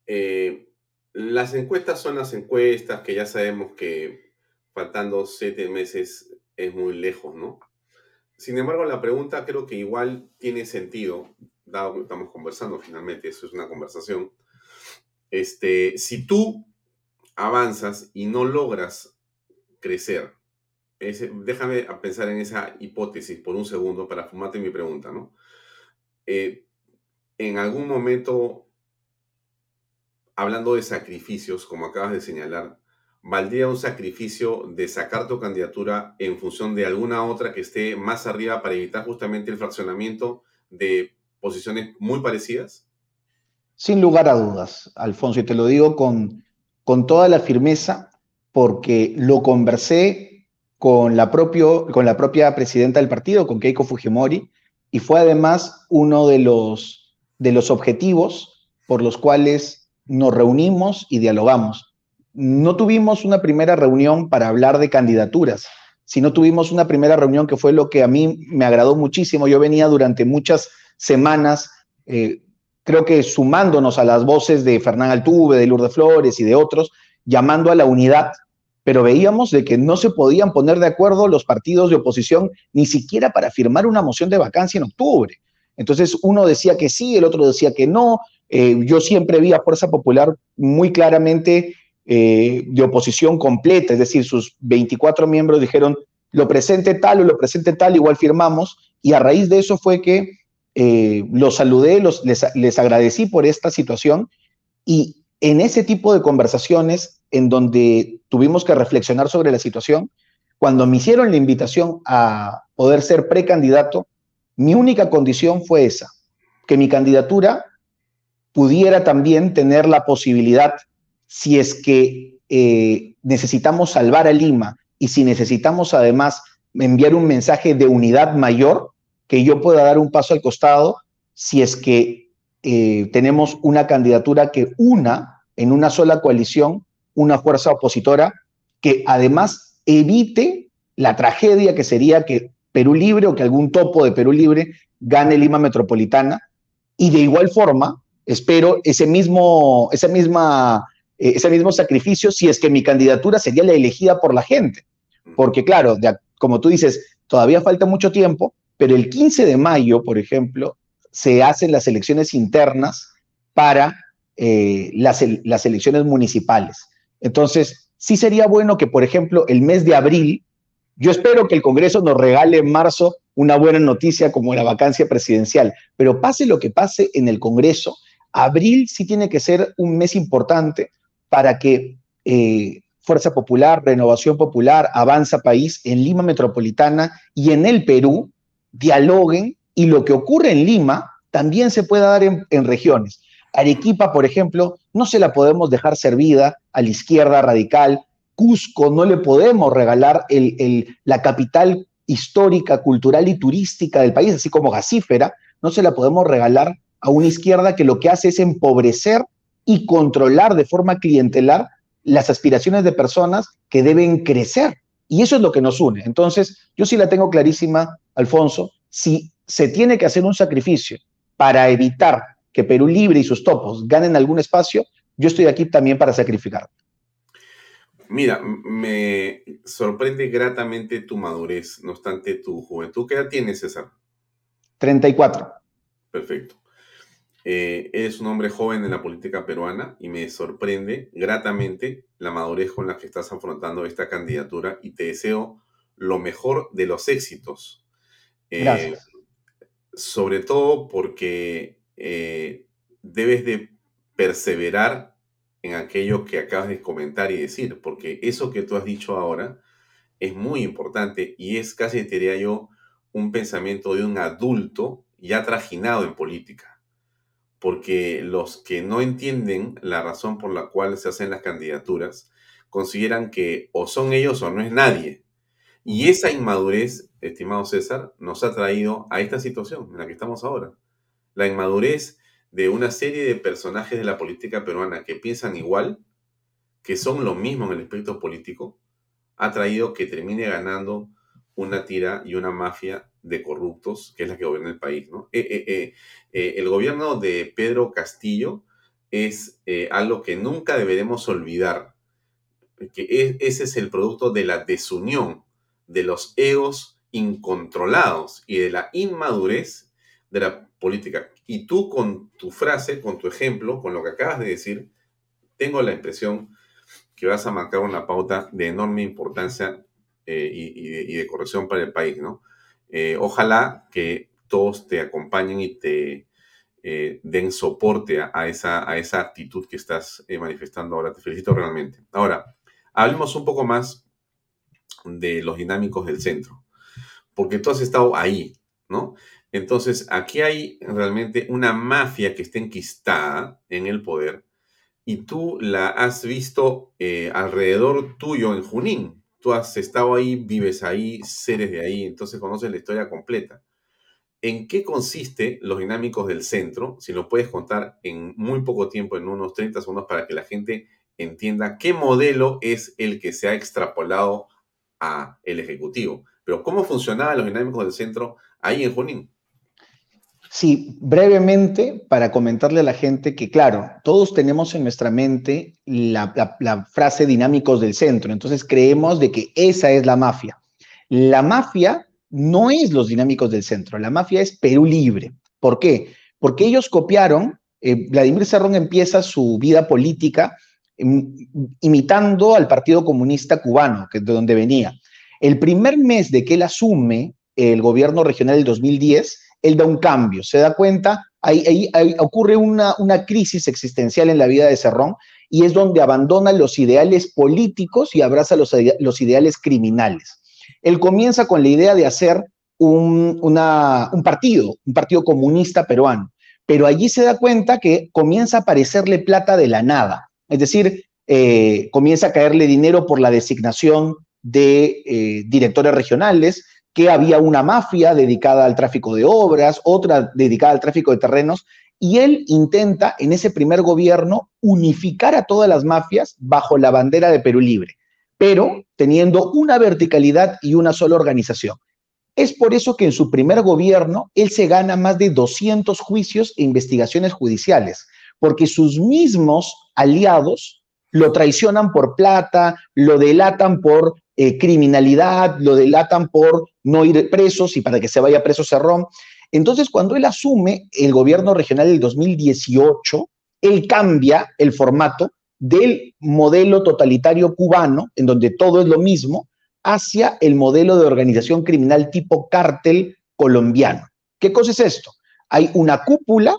eh, las encuestas son las encuestas que ya sabemos que faltando siete meses es muy lejos, ¿no? Sin embargo, la pregunta creo que igual tiene sentido, dado que estamos conversando finalmente, eso es una conversación. Este, si tú avanzas y no logras crecer, déjame pensar en esa hipótesis por un segundo para fumarte mi pregunta, ¿no? Eh, en algún momento, hablando de sacrificios, como acabas de señalar, ¿valdría un sacrificio de sacar tu candidatura en función de alguna otra que esté más arriba para evitar justamente el fraccionamiento de posiciones muy parecidas? Sin lugar a dudas, Alfonso, y te lo digo con, con toda la firmeza, porque lo conversé con la, propio, con la propia presidenta del partido, con Keiko Fujimori, y fue además uno de los, de los objetivos por los cuales nos reunimos y dialogamos no tuvimos una primera reunión para hablar de candidaturas, sino tuvimos una primera reunión que fue lo que a mí me agradó muchísimo. Yo venía durante muchas semanas, eh, creo que sumándonos a las voces de Fernán Altuve, de Lourdes Flores y de otros, llamando a la unidad, pero veíamos de que no se podían poner de acuerdo los partidos de oposición ni siquiera para firmar una moción de vacancia en octubre. Entonces uno decía que sí, el otro decía que no. Eh, yo siempre vi a Fuerza Popular muy claramente eh, de oposición completa, es decir, sus 24 miembros dijeron, lo presente tal o lo presente tal, igual firmamos, y a raíz de eso fue que eh, los saludé, los, les, les agradecí por esta situación, y en ese tipo de conversaciones en donde tuvimos que reflexionar sobre la situación, cuando me hicieron la invitación a poder ser precandidato, mi única condición fue esa, que mi candidatura pudiera también tener la posibilidad si es que eh, necesitamos salvar a Lima y si necesitamos además enviar un mensaje de unidad mayor, que yo pueda dar un paso al costado si es que eh, tenemos una candidatura que una en una sola coalición una fuerza opositora que además evite la tragedia que sería que Perú Libre o que algún topo de Perú Libre gane Lima Metropolitana y de igual forma espero ese mismo, esa misma eh, ese mismo sacrificio si es que mi candidatura sería la elegida por la gente. Porque claro, como tú dices, todavía falta mucho tiempo, pero el 15 de mayo, por ejemplo, se hacen las elecciones internas para eh, las, las elecciones municipales. Entonces, sí sería bueno que, por ejemplo, el mes de abril Yo espero que el Congreso nos regale en marzo una buena noticia como la vacancia presidencial, pero pase lo que pase en el Congreso, abril sí tiene que ser un mes importante para que eh, Fuerza Popular, Renovación Popular, Avanza País en Lima Metropolitana y en el Perú dialoguen y lo que ocurre en Lima también se pueda dar en, regiones. Arequipa, por ejemplo, no se la podemos dejar servida a la izquierda radical. Cusco no le podemos regalar la capital histórica, cultural y turística del país, así como Gasífera, no se la podemos regalar a una izquierda que lo que hace es empobrecer y controlar de forma clientelar las aspiraciones de personas que deben crecer. Y eso es lo que nos une. Entonces, yo sí la tengo clarísima, Alfonso, si se tiene que hacer un sacrificio para evitar que Perú Libre y sus topos ganen algún espacio, yo estoy aquí también para sacrificar. Mira, me sorprende gratamente tu madurez, no obstante tu juventud. ¿Qué edad tienes, César? 34. Perfecto. Eh, eres un hombre joven en la política peruana y me sorprende gratamente la madurez con la que estás afrontando esta candidatura y te deseo lo mejor de los éxitos. Eh, sobre todo porque eh, debes de perseverar en aquello que acabas de comentar y decir, porque eso que tú has dicho ahora es muy importante y es casi, diría yo, un pensamiento de un adulto ya trajinado en política porque los que no entienden la razón por la cual se hacen las candidaturas consideran que o son ellos o no es nadie. Y esa inmadurez, estimado César, nos ha traído a esta situación en la que estamos ahora. La inmadurez de una serie de personajes de la política peruana que piensan igual, que son lo mismo en el aspecto político, ha traído que termine ganando una tira y una mafia de corruptos, que es la que gobierna el país. ¿no? Eh, eh, eh, el gobierno de Pedro Castillo es algo que nunca deberemos olvidar, que ese es el producto de la desunión, de los egos incontrolados y de la inmadurez de la política. Y tú con tu frase, con tu ejemplo, con lo que acabas de decir, tengo la impresión que vas a marcar una pauta de enorme importancia y, de, corrección para el país, ¿no? Eh, ojalá que todos te acompañen y te eh, den soporte a, esa, a esa actitud que estás eh, manifestando ahora. Te felicito realmente. Ahora, hablemos un poco más de los dinámicos del centro, porque tú has estado ahí, ¿no? Entonces, aquí hay realmente una mafia que está enquistada en el poder y tú la has visto alrededor tuyo en Junín, tú has estado ahí, vives ahí, seres de ahí, entonces conoces la historia completa. ¿En qué consiste los dinámicos del centro? Si lo puedes contar en muy poco tiempo, en unos 30 segundos, para que la gente entienda qué modelo es el que se ha extrapolado a el Ejecutivo. Pero ¿cómo funcionaban los dinámicos del centro ahí en Junín? Sí, brevemente para comentarle a la gente que, claro, todos tenemos en nuestra mente la, frase dinámicos del centro, entonces creemos de que esa es la mafia. La mafia no es los dinámicos del centro, la mafia es Perú Libre. ¿Por qué? Porque ellos copiaron, eh, Vladimir Serrón empieza su vida política imitando al Partido Comunista Cubano, que de donde venía. El primer mes de que él asume el gobierno regional del 2010, él da un cambio, se da cuenta, ahí, ocurre una, crisis existencial en la vida de Cerrón y es donde abandona los ideales políticos y abraza los, ideales criminales. Él comienza con la idea de hacer un, un partido, un partido comunista peruano, pero allí se da cuenta que comienza a aparecerle plata de la nada, es decir, eh, comienza a caerle dinero por la designación de eh, directores regionales, que había una mafia dedicada al tráfico de obras, otra dedicada al tráfico de terrenos, y él intenta en ese primer gobierno unificar a todas las mafias bajo la bandera de Perú Libre, pero teniendo una verticalidad y una sola organización. Es por eso que en su primer gobierno él se gana más de 200 juicios e investigaciones judiciales, porque sus mismos aliados lo traicionan por plata, lo delatan por eh, criminalidad, lo delatan por no ir presos y para que se vaya preso Cerrón. Entonces, cuando él asume el gobierno regional del 2018, él cambia el formato del modelo totalitario cubano, en donde todo es lo mismo, hacia el modelo de organización criminal tipo cártel colombiano. ¿Qué cosa es esto? Hay una cúpula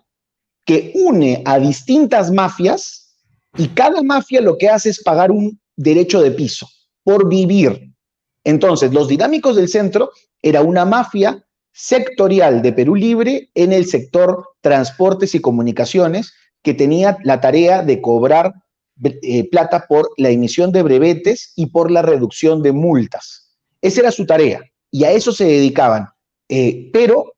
que une a distintas mafias y cada mafia lo que hace es pagar un derecho de piso por vivir. Entonces, los dinámicos del centro era una mafia sectorial de Perú Libre en el sector transportes y comunicaciones que tenía la tarea de cobrar eh, plata por la emisión de brevetes y por la reducción de multas. Esa era su tarea y a eso se dedicaban. Eh, pero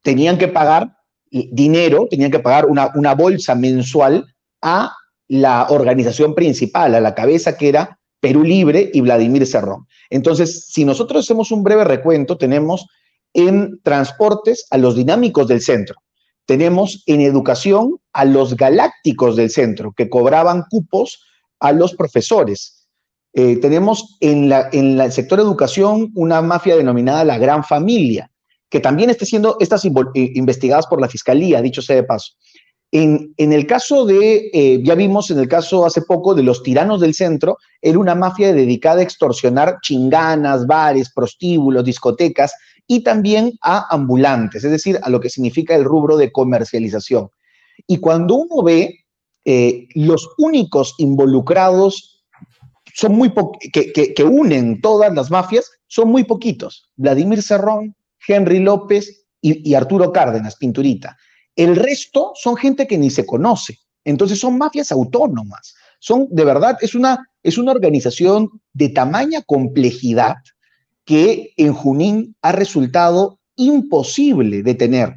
tenían que pagar dinero, tenían que pagar una, una bolsa mensual a la organización principal, a la cabeza que era Perú Libre y Vladimir Cerrón. Entonces, si nosotros hacemos un breve recuento, tenemos en transportes a los dinámicos del centro, tenemos en educación a los galácticos del centro, que cobraban cupos a los profesores. Eh, tenemos en, la, en el sector educación una mafia denominada la Gran Familia, que también está siendo estas eh, investigadas por la Fiscalía, dicho sea de paso. En, el caso de, eh, ya vimos en el caso hace poco de los tiranos del centro, era una mafia dedicada a extorsionar chinganas, bares, prostíbulos, discotecas y también a ambulantes, es decir, a lo que significa el rubro de comercialización. Y cuando uno ve eh, los únicos involucrados que, que, unen todas las mafias, son muy poquitos. Vladimir Cerrón, Henry López y, Arturo Cárdenas, Pinturita. El resto son gente que ni se conoce. Entonces son mafias autónomas. Son, de verdad, es una, es una organización de tamaña complejidad que en Junín ha resultado imposible de tener.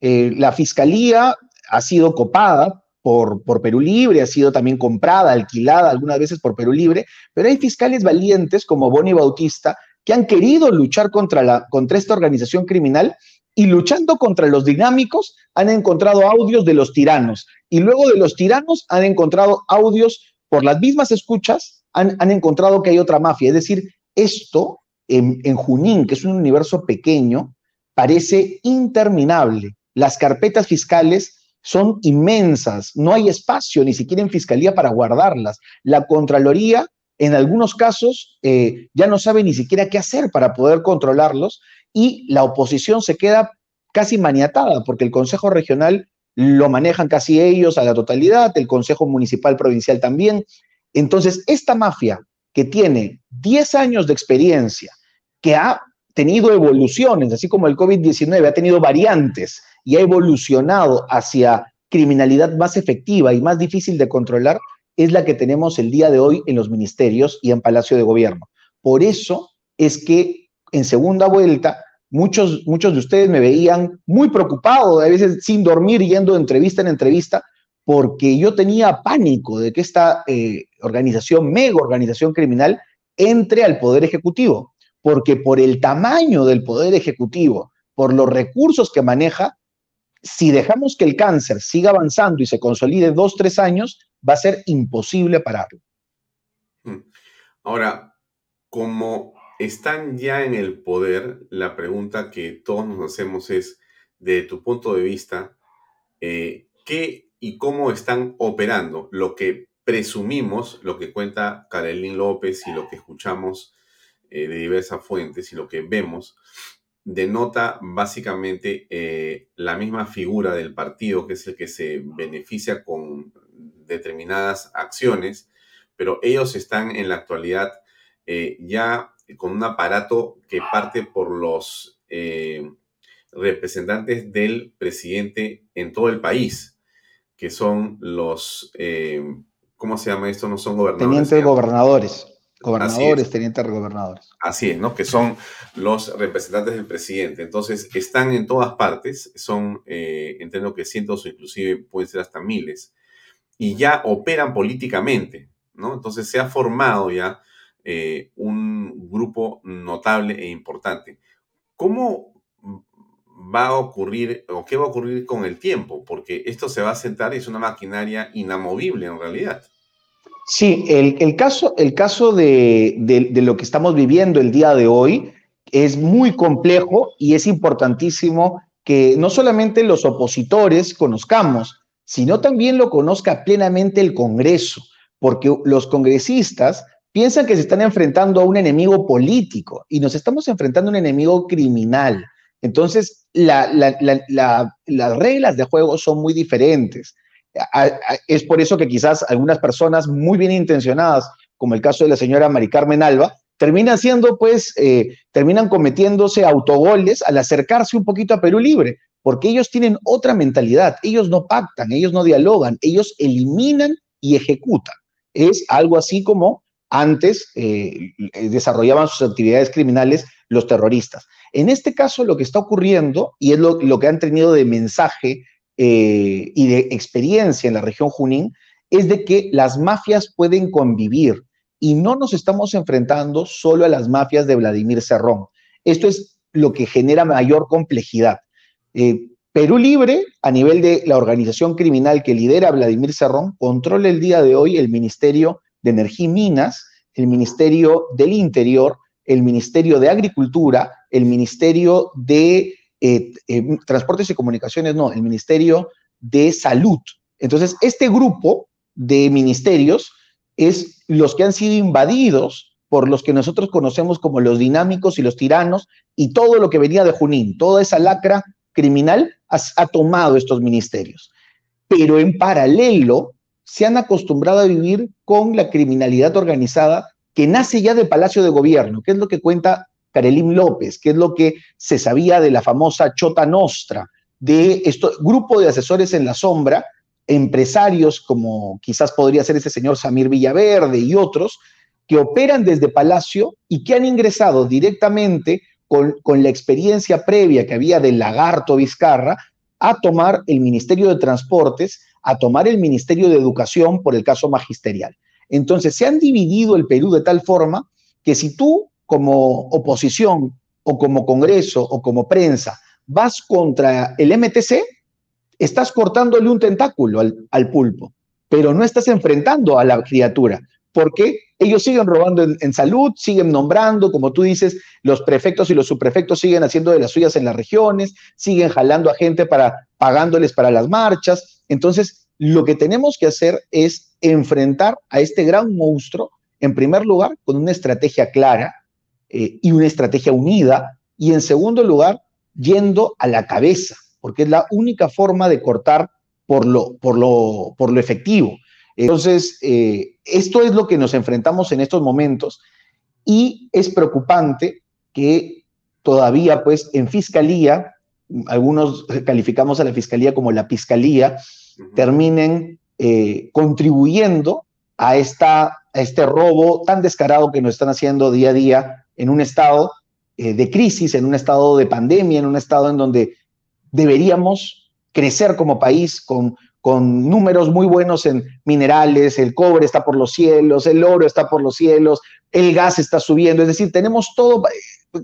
Eh, la fiscalía ha sido copada por, por, Perú Libre, ha sido también comprada, alquilada algunas veces por Perú Libre, pero hay fiscales valientes como Boni Bautista que han querido luchar contra, la, contra esta organización criminal y luchando contra los dinámicos han encontrado audios de los tiranos y luego de los tiranos han encontrado audios por las mismas escuchas, han, han encontrado que hay otra mafia. Es decir, esto en, en Junín, que es un universo pequeño, parece interminable. Las carpetas fiscales son inmensas, no hay espacio ni siquiera en fiscalía para guardarlas. La Contraloría en algunos casos eh, ya no sabe ni siquiera qué hacer para poder controlarlos y la oposición se queda casi maniatada porque el Consejo Regional lo manejan casi ellos a la totalidad, el Consejo Municipal Provincial también. Entonces, esta mafia que tiene 10 años de experiencia, que ha tenido evoluciones, así como el COVID-19 ha tenido variantes y ha evolucionado hacia criminalidad más efectiva y más difícil de controlar, es la que tenemos el día de hoy en los ministerios y en Palacio de Gobierno. Por eso es que en segunda vuelta muchos, muchos de ustedes me veían muy preocupado, a veces sin dormir, yendo de entrevista en entrevista, porque yo tenía pánico de que esta eh, organización, mega organización criminal, entre al Poder Ejecutivo, porque por el tamaño del Poder Ejecutivo, por los recursos que maneja, si dejamos que el cáncer siga avanzando y se consolide dos, tres años, va a ser imposible pararlo. Ahora, como están ya en el poder, la pregunta que todos nos hacemos es, de tu punto de vista, eh, ¿qué y cómo están operando? Lo que presumimos, lo que cuenta Karelín López y lo que escuchamos eh, de diversas fuentes y lo que vemos, denota básicamente eh, la misma figura del partido, que es el que se beneficia con determinadas acciones, pero ellos están en la actualidad ya con un aparato que parte por los eh, representantes del presidente en todo el país, que son los, ¿cómo se llama esto? No son gobernadores. Tenientes gobernadores. Gobernadores, tenientes gobernadores. Así es, ¿no? Que son los representantes del presidente. Entonces, están en todas partes, son, eh, entiendo que cientos o inclusive pueden ser hasta miles, y ya operan políticamente, ¿no? Entonces, se ha formado ya eh, un grupo notable e importante. ¿Cómo va a ocurrir o qué va a ocurrir con el tiempo? Porque esto se va a sentar y es una maquinaria inamovible en realidad. Sí, el, caso, el caso de, lo que estamos viviendo el día de hoy es muy complejo y es importantísimo que no solamente los opositores conozcamos, sino también lo conozca plenamente el Congreso, porque los congresistas piensan que se están enfrentando a un enemigo político y nos estamos enfrentando a un enemigo criminal. Entonces, las reglas de juego son muy diferentes. Es por eso que quizás algunas personas muy bien intencionadas, como el caso de la señora Mari Carmen Alba, terminan siendo, pues, eh, terminan cometiéndose autogoles al acercarse un poquito a Perú Libre, porque ellos tienen otra mentalidad, ellos no pactan, ellos no dialogan, ellos eliminan y ejecutan. Es algo así como antes eh, desarrollaban sus actividades criminales los terroristas. En este caso, lo que está ocurriendo, y es lo, que han tenido de mensaje eh, y de experiencia en la región Junín, es de que las mafias pueden convivir y no nos estamos enfrentando solo a las mafias de Vladimir Cerrón. Esto es lo que genera mayor complejidad. Eh, Perú Libre, a nivel de la organización criminal que lidera Vladimir Cerrón, controla el día de hoy el Ministerio de Energía y Minas, el Ministerio del Interior, el Ministerio de Agricultura, el Ministerio de eh, eh, Transportes y Comunicaciones, no, el Ministerio de Salud. Entonces, este grupo de ministerios es los que han sido invadidos por los que nosotros conocemos como los dinámicos y los tiranos y todo lo que venía de Junín, toda esa lacra criminal ha, tomado estos ministerios. Pero en paralelo se han acostumbrado a vivir con la criminalidad organizada que nace ya del Palacio de Gobierno, que es lo que cuenta Karelim López, que es lo que se sabía de la famosa Chota Nostra, de este grupo de asesores en la sombra, empresarios como quizás podría ser ese señor Samir Villaverde y otros, que operan desde Palacio y que han ingresado directamente con, la experiencia previa que había del lagarto Vizcarra, a tomar el Ministerio de Transportes, a tomar el Ministerio de Educación por el caso magisterial. Entonces, se han dividido el Perú de tal forma que si tú como oposición o como Congreso o como prensa vas contra el MTC, estás cortándole un tentáculo al, pulpo, pero no estás enfrentando a la criatura porque ellos siguen robando en, salud, siguen nombrando, como tú dices, los prefectos y los subprefectos siguen haciendo de las suyas en las regiones, siguen jalando a gente para pagándoles para las marchas. Entonces, lo que tenemos que hacer es enfrentar a este gran monstruo, en primer lugar, con una estrategia clara eh, y una estrategia unida, y en segundo lugar, yendo a la cabeza, porque es la única forma de cortar por lo, por lo, por lo efectivo. Entonces, eh, esto es lo que nos enfrentamos en estos momentos y es preocupante que todavía, pues, en fiscalía, algunos calificamos a la fiscalía como la fiscalía, terminen eh, contribuyendo a, esta, a este robo tan descarado que nos están haciendo día a día en un estado eh, de crisis, en un estado de pandemia, en un estado en donde deberíamos crecer como país con con números muy buenos en minerales, el cobre está por los cielos, el oro está por los cielos, el gas está subiendo, es decir, tenemos todo,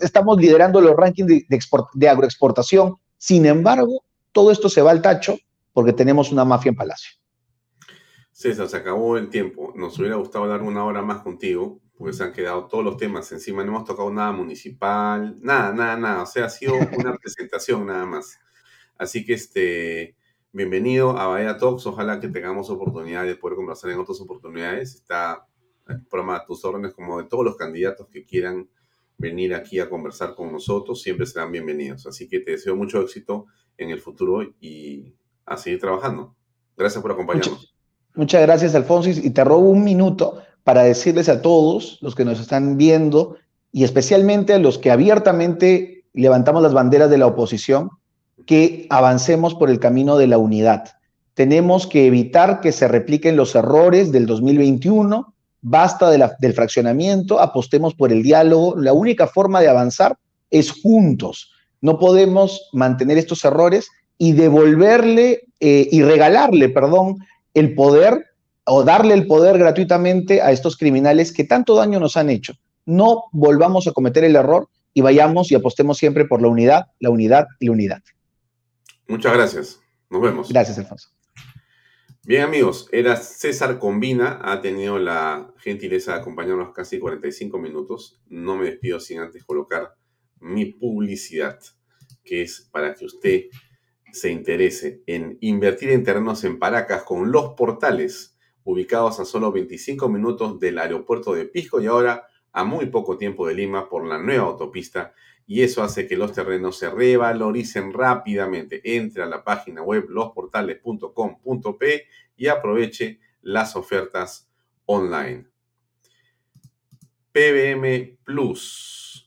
estamos liderando los rankings de, agroexportación, sin embargo, todo esto se va al tacho porque tenemos una mafia en Palacio. César, se acabó el tiempo. Nos hubiera gustado dar una hora más contigo, porque se han quedado todos los temas encima. No hemos tocado nada municipal, nada, nada, nada. O sea, ha sido una presentación nada más. Así que este, Bienvenido a Bahía Talks. Ojalá que tengamos oportunidad de poder conversar en otras oportunidades. Está el programa a tus órdenes, como de todos los candidatos que quieran venir aquí a conversar con nosotros, siempre serán bienvenidos. Así que te deseo mucho éxito en el futuro y a seguir trabajando. Gracias por acompañarnos. Muchas, gracias, Alfonso. Y te robo un minuto para decirles a todos los que nos están viendo y especialmente a los que abiertamente levantamos las banderas de la oposición, que avancemos por el camino de la unidad. Tenemos que evitar que se repliquen los errores del 2021, basta del fraccionamiento, apostemos por el diálogo. La única forma de avanzar es juntos. No podemos mantener estos errores y devolverle eh, y regalarle, perdón, el poder o darle el poder gratuitamente a estos criminales que tanto daño nos han hecho. No volvamos a cometer el error y vayamos y apostemos siempre por la unidad, la unidad y la unidad. Muchas gracias. Nos vemos. Gracias, Alfonso. Bien, amigos, era César Combina, ha tenido la gentileza de acompañarnos casi 45 minutos. No me despido sin antes colocar mi publicidad, que es para que usted se interese en invertir en terrenos en Paracas con los portales ubicados a solo 25 minutos del aeropuerto de Pisco y ahora a muy poco tiempo de Lima por la nueva autopista y eso hace que los terrenos se revaloricen rápidamente. Entre a la página web losportales.com.p y aproveche las ofertas online. PBM Plus.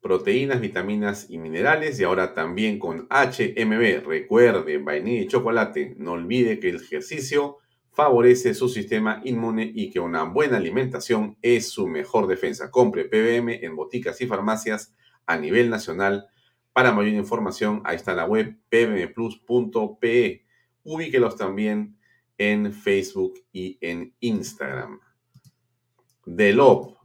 Proteínas, vitaminas y minerales y ahora también con HMB. Recuerde, vainilla y chocolate. No olvide que el ejercicio favorece su sistema inmune y que una buena alimentación es su mejor defensa. Compre PBM en boticas y farmacias a nivel nacional. Para mayor información, ahí está la web pbmplus.pe. Ubíquelos también en Facebook y en Instagram. Delop,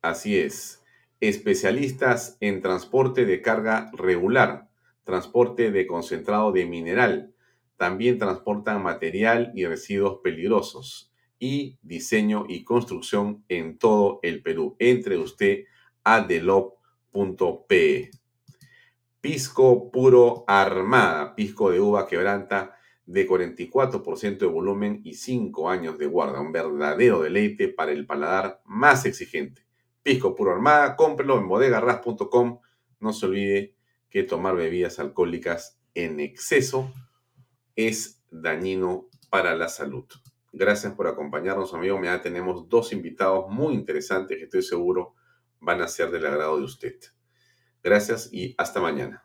así es, especialistas en transporte de carga regular, transporte de concentrado de mineral. También transportan material y residuos peligrosos y diseño y construcción en todo el Perú. Entre usted a Delop P. Pisco puro armada, pisco de uva quebranta de 44% de volumen y 5 años de guarda. Un verdadero deleite para el paladar más exigente. Pisco puro armada, cómprelo en bodegarras.com. No se olvide que tomar bebidas alcohólicas en exceso es dañino para la salud. Gracias por acompañarnos, amigo. Ya tenemos dos invitados muy interesantes que estoy seguro van a ser del agrado de usted. Gracias y hasta mañana.